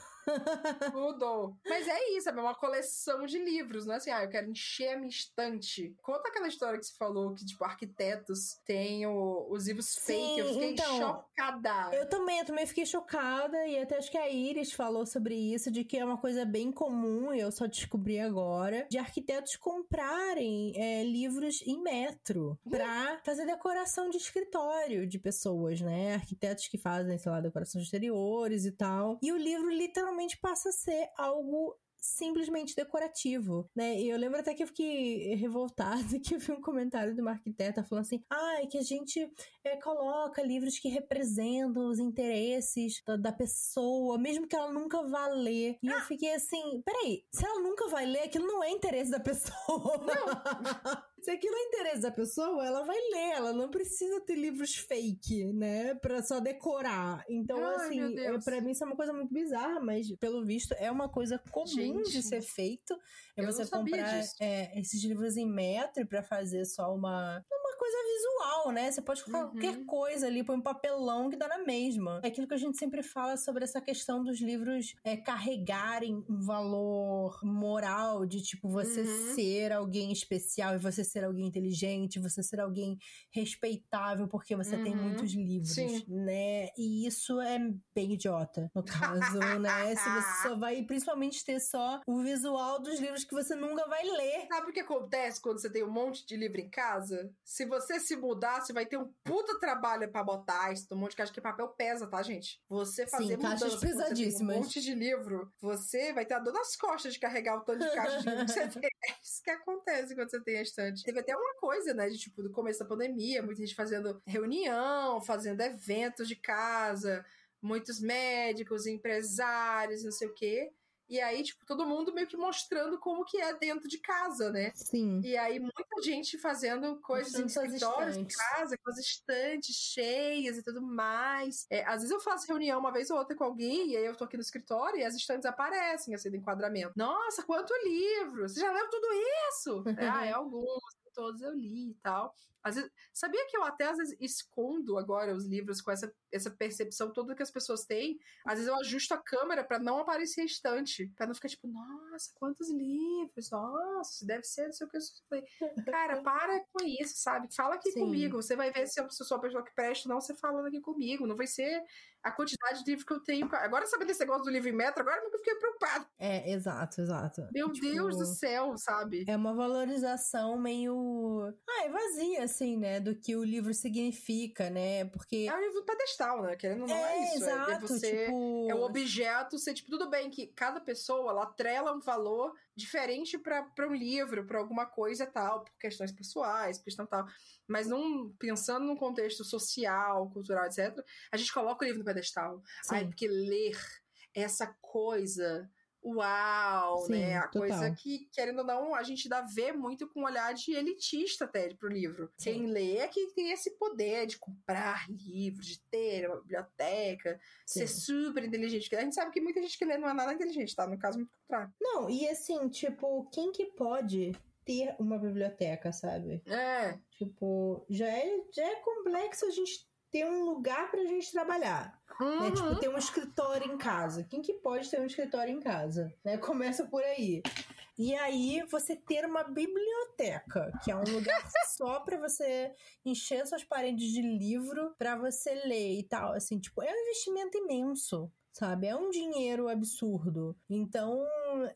Mudou. Mas é isso? É uma coleção de livros, não é assim, ah, eu quero encher a minha estante. Conta aquela história que você falou que, tipo, arquitetos têm o- os livros Sim, fake. Eu fiquei então, chocada. Eu também, eu também fiquei chocada e até acho que a Iris falou sobre isso, de que é uma coisa bem comum, e eu só descobri agora, de arquitetos comprarem é, livros em metro pra fazer decoração de escritório de pessoas, né? Arquitetos que fazem, sei lá, decoração de exteriores e tal. E o livro literalmente passa a ser algo simplesmente decorativo, né? E eu lembro até que eu fiquei revoltada que eu vi um comentário de uma arquiteta falando assim: ah, é que a gente é, coloca livros que representam os interesses da, da pessoa, mesmo que ela nunca vá ler. E eu fiquei assim: peraí, se ela nunca vai ler, aquilo não é interesse da pessoa. se aquilo é interesse da pessoa, ela vai ler, ela não precisa ter livros fake, né? Pra só decorar. Então, Ai, assim, é, pra mim isso é uma coisa muito bizarra, mas pelo visto é uma coisa comum de Gente, ser feito. É eu você não comprar é, esses livros em metro pra fazer só uma, uma coisa visual, né? Você pode colocar Uhum. qualquer coisa ali, põe um papelão que dá na mesma. É aquilo que a gente sempre fala sobre essa questão dos livros é, carregarem um valor moral de tipo você Uhum. ser alguém especial e você ser alguém inteligente, você ser alguém respeitável porque você tem Uhum. muitos livros, Sim. né? E isso é bem idiota, no caso, né? Se você só vai principalmente ter só o visual dos livros que você nunca vai ler. Sabe o que acontece quando você tem um monte de livro em casa? Se você se mudar, você vai ter um puta trabalho pra botar isso, um monte de caixa que papel pesa, tá, gente? Você fazer Sim, mudança, pesadíssimas. um monte de livro, você vai ter a dor nas costas de carregar o tanto de caixa de livro que você tem. É isso que acontece quando você tem a estante. Teve até uma coisa, né, de tipo, do começo da pandemia, muita gente fazendo reunião, fazendo eventos de casa, muitos médicos, empresários, não sei o quê. E aí, tipo, todo mundo meio que mostrando como que é dentro de casa, né? Sim. E aí, muita gente fazendo coisas em escritórios, em casa, com as estantes cheias e tudo mais. É, às vezes eu faço reunião uma vez ou outra com alguém, e aí eu tô aqui no escritório e as estantes aparecem, assim, do enquadramento. Nossa, quanto livro! Você já leu tudo isso? Ah, é alguns, todos eu li e tal. Às vezes, sabia que eu até às vezes escondo agora os livros com essa, essa percepção toda que as pessoas têm? Às vezes eu ajusto a câmera pra não aparecer a estante, Pra não ficar tipo, nossa, quantos livros, nossa, deve ser não sei o que eu falei. Cara, para com isso, sabe? Fala aqui Sim. comigo. Você vai ver se eu sou a pessoa que presta, não, você falando aqui comigo. Não vai ser a quantidade de livro que eu tenho. Agora, sabe desse negócio do livro em metro? Agora eu fiquei preocupado. É, exato, exato. Meu Tipo, Deus do céu, sabe? É uma valorização meio. Ah, é vazia, assim, né? Do que o livro significa, né? Porque. É um livro pedestal, né? Querendo ou não é, isso. exato. É, você. tipo... É o objeto ser, tipo, tudo bem que cada pessoa, ela trela um valor diferente para um livro, para alguma coisa tal, por questões pessoais, por questão tal. Mas não, pensando num contexto social, cultural, etc., a gente coloca o livro no pedestal. Sim. Ai, porque ler essa coisa, uau, Sim, né? A total. coisa que, querendo ou não, a gente dá vê muito com um olhar de elitista até pro livro. Sim. Quem lê é que tem esse poder de comprar livros, de ter uma biblioteca, ser Sim. super inteligente. A gente sabe que muita gente que lê não é nada inteligente, tá? No caso, muito contrário. Não, e assim, tipo, quem que pode ter uma biblioteca, sabe? É, Tipo, já é, já é complexo a gente ter um lugar pra gente trabalhar. Né? Uhum. Tipo, ter um escritório em casa. Quem que pode ter um escritório em casa? Né? Começa por aí. E aí, você ter uma biblioteca, que é um lugar só pra você encher suas paredes de livro pra você ler e tal. Assim, tipo, é um investimento imenso. Sabe? É um dinheiro absurdo. Então,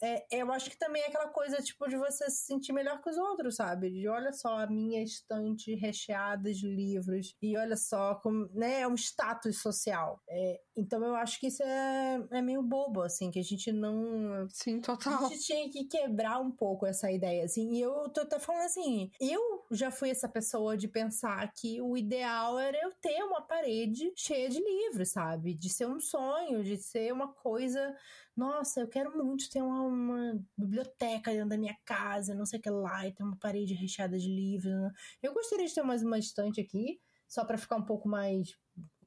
é, eu acho que também é aquela coisa, tipo, de você se sentir melhor que os outros, sabe? De olha só a minha estante recheada de livros. E olha só como, né? É um status social. É, então, eu acho que isso é, é meio bobo, assim, que a gente não. sim, A total. gente tinha que quebrar um pouco essa ideia, assim. E eu tô até falando assim, eu já fui essa pessoa de pensar que o ideal era eu ter uma parede cheia de livros, sabe? De ser um sonho, de ser uma coisa. Nossa, eu quero muito ter uma, uma biblioteca dentro da minha casa, não sei o que lá, e ter uma parede recheada de livros. né? Eu gostaria de ter mais uma estante aqui, só pra ficar um pouco mais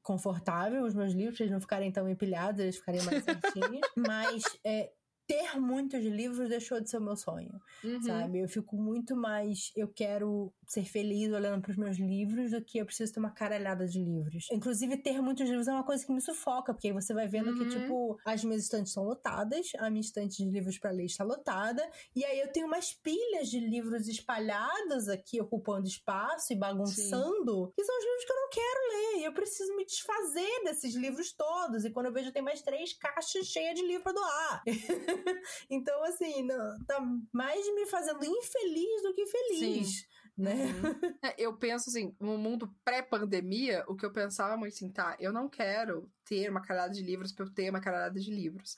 confortável os meus livros, pra eles não ficarem tão empilhados, eles ficarem mais certinhos. Mas é, ter muitos livros deixou de ser o meu sonho, Uhum. sabe? Eu fico muito mais. Eu quero ser feliz olhando pros meus livros do que eu preciso ter uma caralhada de livros. Inclusive, ter muitos livros é uma coisa que me sufoca, porque aí você vai vendo que, Uhum. tipo, as minhas estantes estão lotadas, a minha estante de livros pra ler está lotada, e aí eu tenho umas pilhas de livros espalhadas aqui, ocupando espaço e bagunçando, que são os livros que eu não quero ler. E eu preciso me desfazer desses livros todos. E quando eu vejo, tem mais três caixas cheias de livro pra doar. então, assim, não- tá mais me fazendo infeliz do que feliz. Né? Uhum. É, eu penso assim, no mundo pré-pandemia, o que eu pensava muito assim, tá, eu não quero ter uma caralhada de livros pra eu ter uma caralhada de livros.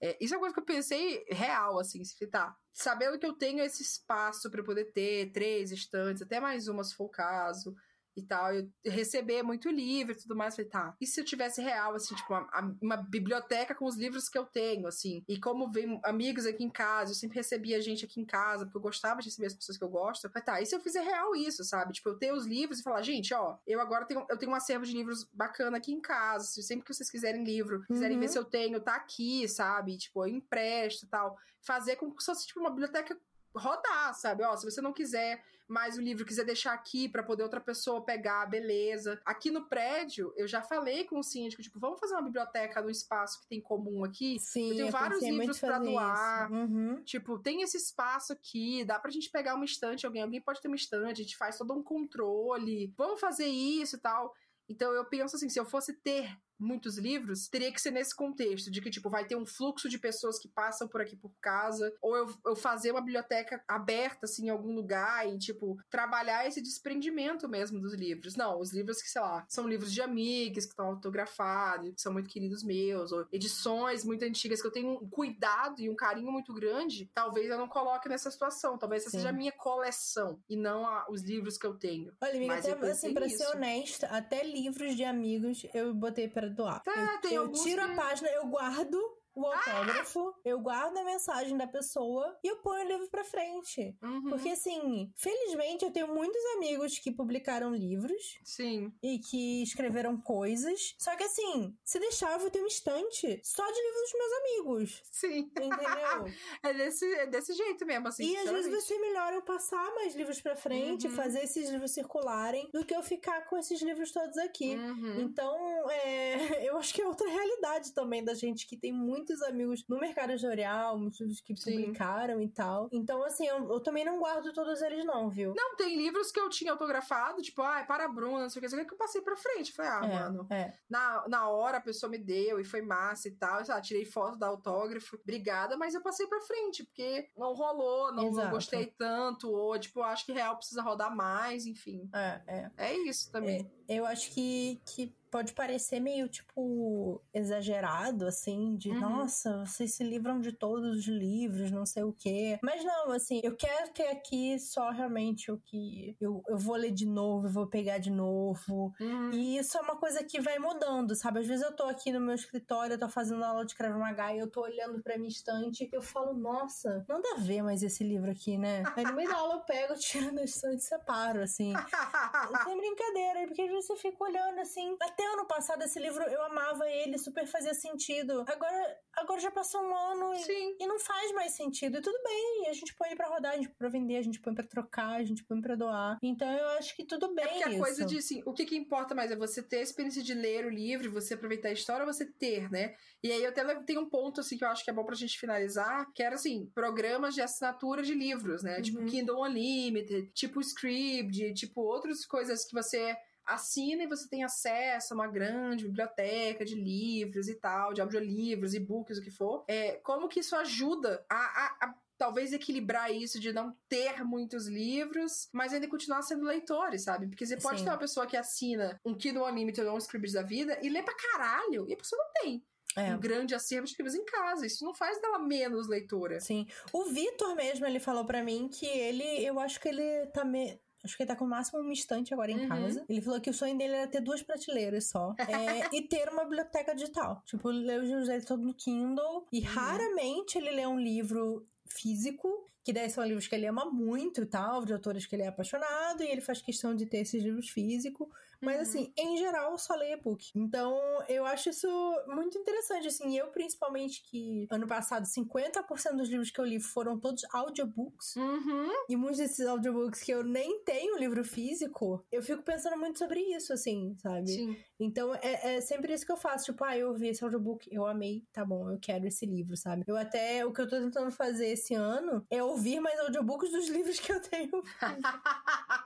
É, isso é uma coisa que eu pensei real, assim, se tá, sabendo que eu tenho esse espaço pra eu poder ter três estantes, até mais uma se for o caso, e tal, eu receber muito livro e tudo mais, falei, tá, e se eu tivesse real, assim, tipo, uma, uma biblioteca com os livros que eu tenho, assim, e como vem amigos aqui em casa, eu sempre recebia gente aqui em casa, porque eu gostava de receber as pessoas que eu gosto, eu falei, tá, e se eu fizer real isso, sabe, tipo, eu ter os livros e falar, gente, ó, eu agora tenho, eu tenho um acervo de livros bacana aqui em casa, se sempre que vocês quiserem livro, quiserem Uhum. ver se eu tenho, tá aqui, sabe, tipo, eu empresto e tal, fazer com que fosse, tipo, uma biblioteca rodar, sabe? Ó, se você não quiser mais o livro, quiser deixar aqui para poder outra pessoa pegar, beleza. Aqui no prédio, eu já falei com o síndico, tipo, vamos fazer uma biblioteca no espaço que tem comum aqui. Sim, eu tenho eu vários livros para doar. Uhum. Tipo, tem esse espaço aqui, dá pra gente pegar uma estante, alguém, alguém pode ter uma estante, a gente faz todo um controle. Vamos fazer isso e tal. Então eu penso assim, se eu fosse ter muitos livros, teria que ser nesse contexto, de que, tipo, vai ter um fluxo de pessoas que passam por aqui por casa, ou eu, eu fazer uma biblioteca aberta, assim, em algum lugar e, tipo, trabalhar esse desprendimento mesmo dos livros. Não, os livros que, sei lá, são livros de amigos, que estão autografados, que são muito queridos meus, ou edições muito antigas que eu tenho um cuidado e um carinho muito grande, talvez eu não coloque nessa situação, talvez essa Sim. seja a minha coleção, e não a- os livros que eu tenho. Olha, amiga, Mas até, assim, pra nisso. ser honesta, até livros de amigos eu botei pra doar. Tá, eu, tem eu tiro a página, eu guardo o autógrafo, eu guardo a mensagem da pessoa e eu ponho o livro pra frente. Uhum, Porque, assim, felizmente eu tenho muitos amigos que publicaram livros Sim. e que escreveram coisas. Só que, assim, se deixar, eu vou ter uma estante só de livros dos meus amigos. Sim. Entendeu? É desse, é desse jeito mesmo, assim. e às vezes vai ser melhor eu passar mais livros pra frente, Uhum. fazer esses livros circularem, do que eu ficar com esses livros todos aqui. Uhum. Então, é, eu acho que é outra realidade também da gente que tem muitos amigos no mercado editorial, muitos que Sim. publicaram e tal. Então, assim, eu, eu também não guardo todos eles, não, viu? Não, tem livros que eu tinha autografado, tipo, ai, para a Bruna, não sei o que, não sei o que, que eu passei pra frente. Falei, ah, é, mano. é. Na, na hora a pessoa me deu e foi massa e tal. Eu, sei lá, tirei foto da autógrafo, obrigada, mas eu passei pra frente, porque não rolou, não, não gostei tanto, ou tipo, acho que real precisa rodar mais, enfim. É, é. É isso também. Eu acho que, que pode parecer meio, tipo, exagerado, assim, de Uhum. nossa, vocês se livram de todos os livros, não sei o quê. Mas não, assim, eu quero ter aqui só realmente o que eu, eu vou ler de novo, eu vou pegar de novo. Uhum. E isso é uma coisa que vai mudando, sabe? Às vezes eu tô aqui no meu escritório, eu tô fazendo aula de Krav Maga e eu tô olhando pra minha estante e eu falo, nossa, não dá a ver mais esse livro aqui, né? Aí no meio da aula eu pego, tiro da estante e separo, assim. Sem brincadeira, porque às vezes você fica olhando assim. Até ano passado, esse livro eu amava ele, super fazia sentido. Agora, agora já passou um ano e, e não faz mais sentido. E tudo bem, a gente põe ele pra rodar, a gente põe pra vender, a gente põe pra trocar, a gente põe pra doar. Então eu acho que tudo bem. É porque a isso. coisa de assim, o que, que importa mais é você ter a experiência de ler o livro, você aproveitar a história ou você ter, né? E aí eu até tenho um ponto assim que eu acho que é bom pra gente finalizar, que era assim, programas de assinatura de livros, né? Tipo Uhum. Kindle Unlimited, tipo Scribd, tipo outras coisas que você assina e você tem acesso a uma grande biblioteca de livros e tal, de audiolivros, e-books, o que for. É, como que isso ajuda a- a- a talvez equilibrar isso de não ter muitos livros, mas ainda continuar sendo leitores, sabe? Porque você pode Sim. ter uma pessoa que assina um Kindle Unlimited ou um Scribd da vida e lê pra caralho, e a pessoa não tem É. um grande acervo de livros em casa. Isso não faz dela menos leitora. Sim. O Vitor mesmo, ele falou pra mim que ele, eu acho que ele tá me... Acho que ele tá com o máximo uma estante agora em Uhum. casa. Ele falou que o sonho dele era ter duas prateleiras só. É, e ter uma biblioteca digital. Tipo, ler os livros dele todo no Kindle. E Uhum. raramente ele lê um livro físico. Que daí são livros que ele ama muito e tal, de autores que ele é apaixonado, e ele faz questão de ter esses livros físicos. Mas, Uhum. assim, em geral, eu só leio e-book. Então, eu acho isso muito interessante. Assim, eu, principalmente, que ano passado, 50% dos livros que eu li foram todos audiobooks. Uhum. E muitos desses audiobooks que eu nem tenho livro físico, eu fico pensando muito sobre isso, assim, sabe? Sim. Então, é, é sempre isso que eu faço. Tipo, ah, eu ouvi esse audiobook, eu amei, tá bom, eu quero esse livro, sabe? Eu até, o que eu tô tentando fazer esse ano é ouvir mais audiobooks dos livros que eu tenho.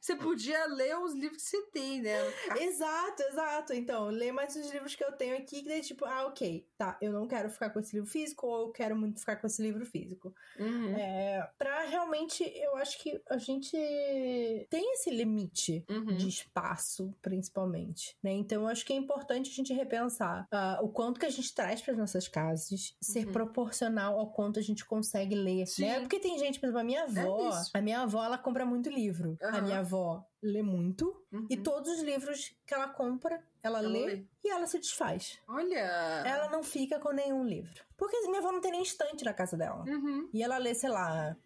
você podia ler os livros que você tem, né? exato, exato. Então, ler mais os livros que eu tenho aqui, que daí, tipo, ah, ok, tá, eu não quero ficar com esse livro físico, ou eu quero muito ficar com esse livro físico. Uhum. É, pra realmente, eu acho que a gente tem esse limite Uhum. de espaço, principalmente, né? Então, eu acho que é importante a gente repensar ah, o quanto que a gente traz para nossas casas, ser Uhum. proporcional ao quanto a gente consegue ler, Sim. né? Porque tem gente, por exemplo, a minha avó, isso. a minha avó, ela compra muito livro. A Aham. Minha avó lê muito Uhum. e todos os livros que ela compra, ela, Ela lê, lê. e ela se desfaz. Olha. Ela não fica com nenhum livro. Porque minha avó não tem nem estante na casa dela. Uhum. E ela lê, sei lá,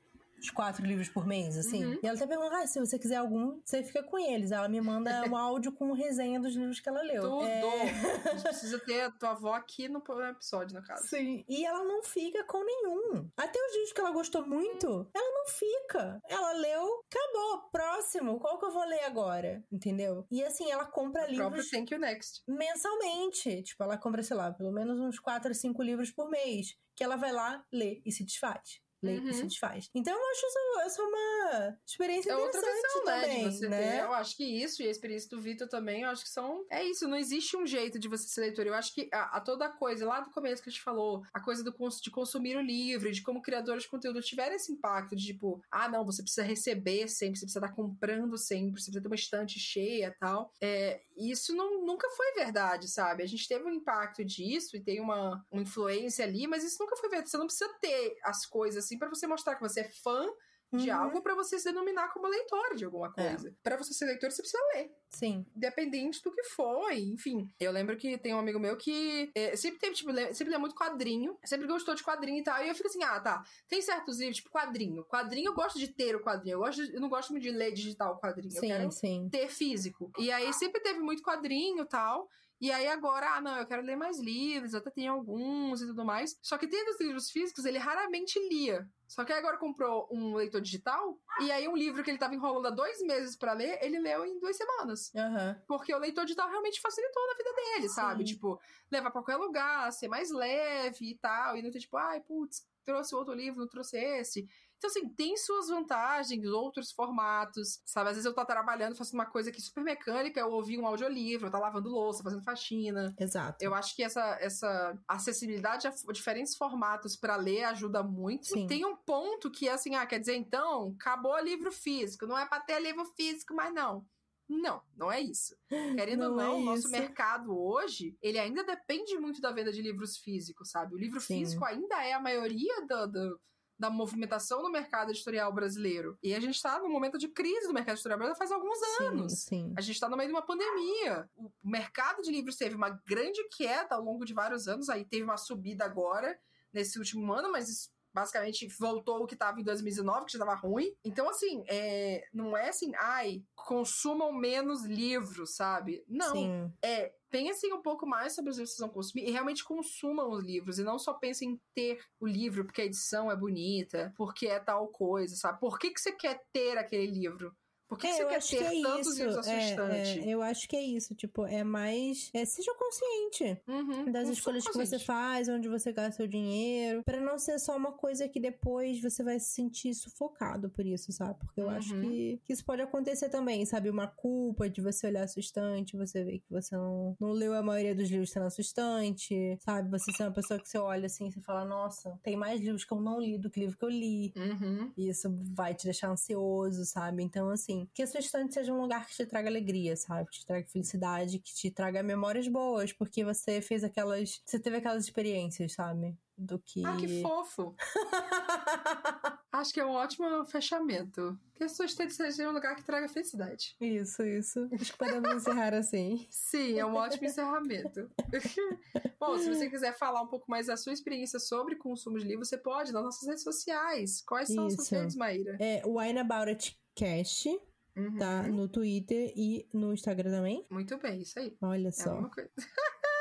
uns quatro livros por mês, assim. Uhum. E ela até pergunta, ah, se você quiser algum, você fica com eles. Ela me manda um áudio com resenha dos livros que ela leu. Tudo! É... A gente precisa ter a tua avó aqui no episódio, no caso. Sim. E ela não fica com nenhum. Até os livros que ela gostou muito, ela não fica. Ela leu, acabou. Próximo, qual que eu vou ler agora? Entendeu? E assim, ela compra O próprio livros Thank You Next. mensalmente. Tipo, ela compra, sei lá, pelo menos uns 4 ou 5 livros por mês. Que ela vai lá, lê e se desfaz. Lê Uhum. e se desfaz. Então eu acho isso, isso uma experiência É outra interessante visão, né? também, De você né? ter. Eu acho que isso e a experiência do Vitor também, eu acho que são. É isso, não existe um jeito de você ser leitor. Eu acho que a, a toda coisa, lá do começo que a gente falou, a coisa do, de consumir o livro, de como criadores de conteúdo tiveram esse impacto de tipo, ah, não, você precisa receber sempre, você precisa estar comprando sempre, você precisa ter uma estante cheia e tal. É, isso não, nunca foi verdade, sabe? A gente teve um impacto disso e tem uma, uma influência ali, mas isso nunca foi verdade. Você não precisa ter as coisas assim pra você mostrar que você é fã de Uhum. algo pra você se denominar como leitor de alguma É. coisa. Pra você ser leitor, você precisa ler. Sim. Independente do que foi, enfim. Eu lembro que tem um amigo meu que é, sempre teve, tipo, sempre lê muito quadrinho, sempre gostou de quadrinho e tal. E eu fico assim, ah, tá. Tem certos livros, tipo, quadrinho. Quadrinho eu gosto de ter o quadrinho. Eu, gosto de- eu não gosto muito de ler digital o quadrinho. Eu Sim, quero sim. ter físico. E aí sempre teve muito quadrinho e tal. E aí agora, ah, não, eu quero ler mais livros, até tem alguns e tudo mais. Só que tendo os livros físicos, ele raramente lia. Só que agora comprou um leitor digital, e aí um livro que ele tava enrolando há dois meses pra ler, ele leu em duas semanas. Aham. Porque o leitor digital realmente facilitou na vida dele, sabe? Sim. Tipo, levar pra qualquer lugar, ser mais leve e tal. E não ter tipo, ai, putz, trouxe outro livro, não trouxe esse. Então, assim, tem suas vantagens, outros formatos, sabe? Às vezes eu tô trabalhando, fazendo uma coisa aqui super mecânica, eu ouvi um audiolivro, eu tá lavando louça, fazendo faxina. Exato. Eu acho que essa, essa acessibilidade a diferentes formatos pra ler ajuda muito. Sim. Tem um ponto que é assim, ah, quer dizer, então, acabou o livro físico, não é pra ter livro físico mais não. Não, não é isso. Querendo ou Não é não, o nosso isso. mercado hoje, ele ainda depende muito da venda de livros físicos, sabe? O livro Sim. físico ainda é a maioria do, do- da movimentação no mercado editorial brasileiro. E a gente tá num momento de crise do mercado editorial brasileiro faz alguns anos. Sim, sim. A gente tá no meio de uma pandemia. O mercado de livros teve uma grande queda ao longo de vários anos, aí teve uma subida agora, nesse último ano, mas basicamente voltou o que tava em 2019, que já tava ruim. Então, assim, é, não é assim, ai, consumam menos livros, sabe? Não. Sim. É, pensem um pouco mais sobre os livros que vocês vão consumir e realmente consumam os livros. E não só pensem em ter o livro porque a edição é bonita, porque é tal coisa, sabe? Por que, que você quer ter aquele livro? Por que, que É, você eu quer acho que ter é tantos isso. livros sua É, é, eu acho que é isso. Tipo, é mais. É, seja consciente Uhum, das escolhas que consciente. você faz, onde você gasta seu dinheiro, Pra não ser só uma coisa que depois você vai se sentir sufocado por isso, sabe? Porque eu acho Uhum. que, que isso pode acontecer também, sabe? Uma culpa de você olhar a sua estante, você ver que você não, não leu a maioria dos livros que tá na sua estante, sabe? Você ser uma pessoa que você olha assim e você fala, nossa, tem mais livros que eu não li do que livro que eu li. Uhum. E isso vai te deixar ansioso, sabe? Então, assim, que a sua estante seja um lugar que te traga alegria, sabe? Que te traga felicidade, que te traga memórias boas, porque você fez aquelas. Você teve aquelas experiências, sabe? Do que. Ah, que fofo! Acho que é um ótimo fechamento. Que a sua estante seja um lugar que traga felicidade. Isso, isso. Acho que podemos encerrar assim. Sim, é um ótimo encerramento. Bom, se você quiser falar um pouco mais da sua experiência sobre consumo de livros, você pode nas nossas redes sociais. Quais são as suas Isso. redes, Maíra? É Wine About It Cast, Uhum. tá? No Twitter e no Instagram também. Muito bem, isso aí. Olha É só. uma coisa.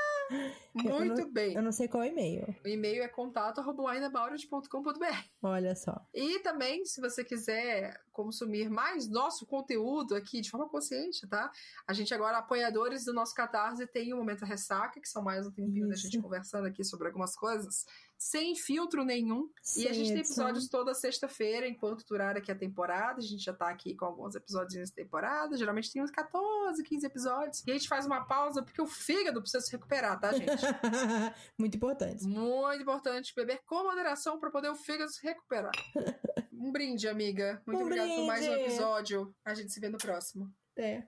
Muito bem. Eu não sei qual é o e-mail. O e-mail é contato.wineaboutit.com.br. Olha só. E também, se você quiser consumir mais nosso conteúdo aqui de forma consciente, tá? A gente agora, apoiadores do nosso Catarse, tem o Momento Ressaca, que são mais um tempinho da Isso. gente conversando aqui sobre algumas coisas, sem filtro nenhum. e a gente tem episódios toda sexta-feira, enquanto durar aqui a temporada. A gente já tá aqui com alguns episódios nessa temporada. Geralmente tem uns 14, 15 episódios. E a gente faz uma pausa porque o fígado precisa se recuperar, tá, gente? Muito importante. Muito importante beber com moderação para poder o fígado se recuperar. Um brinde, amiga. Muito Um obrigada por mais um episódio. A gente se vê no próximo. É.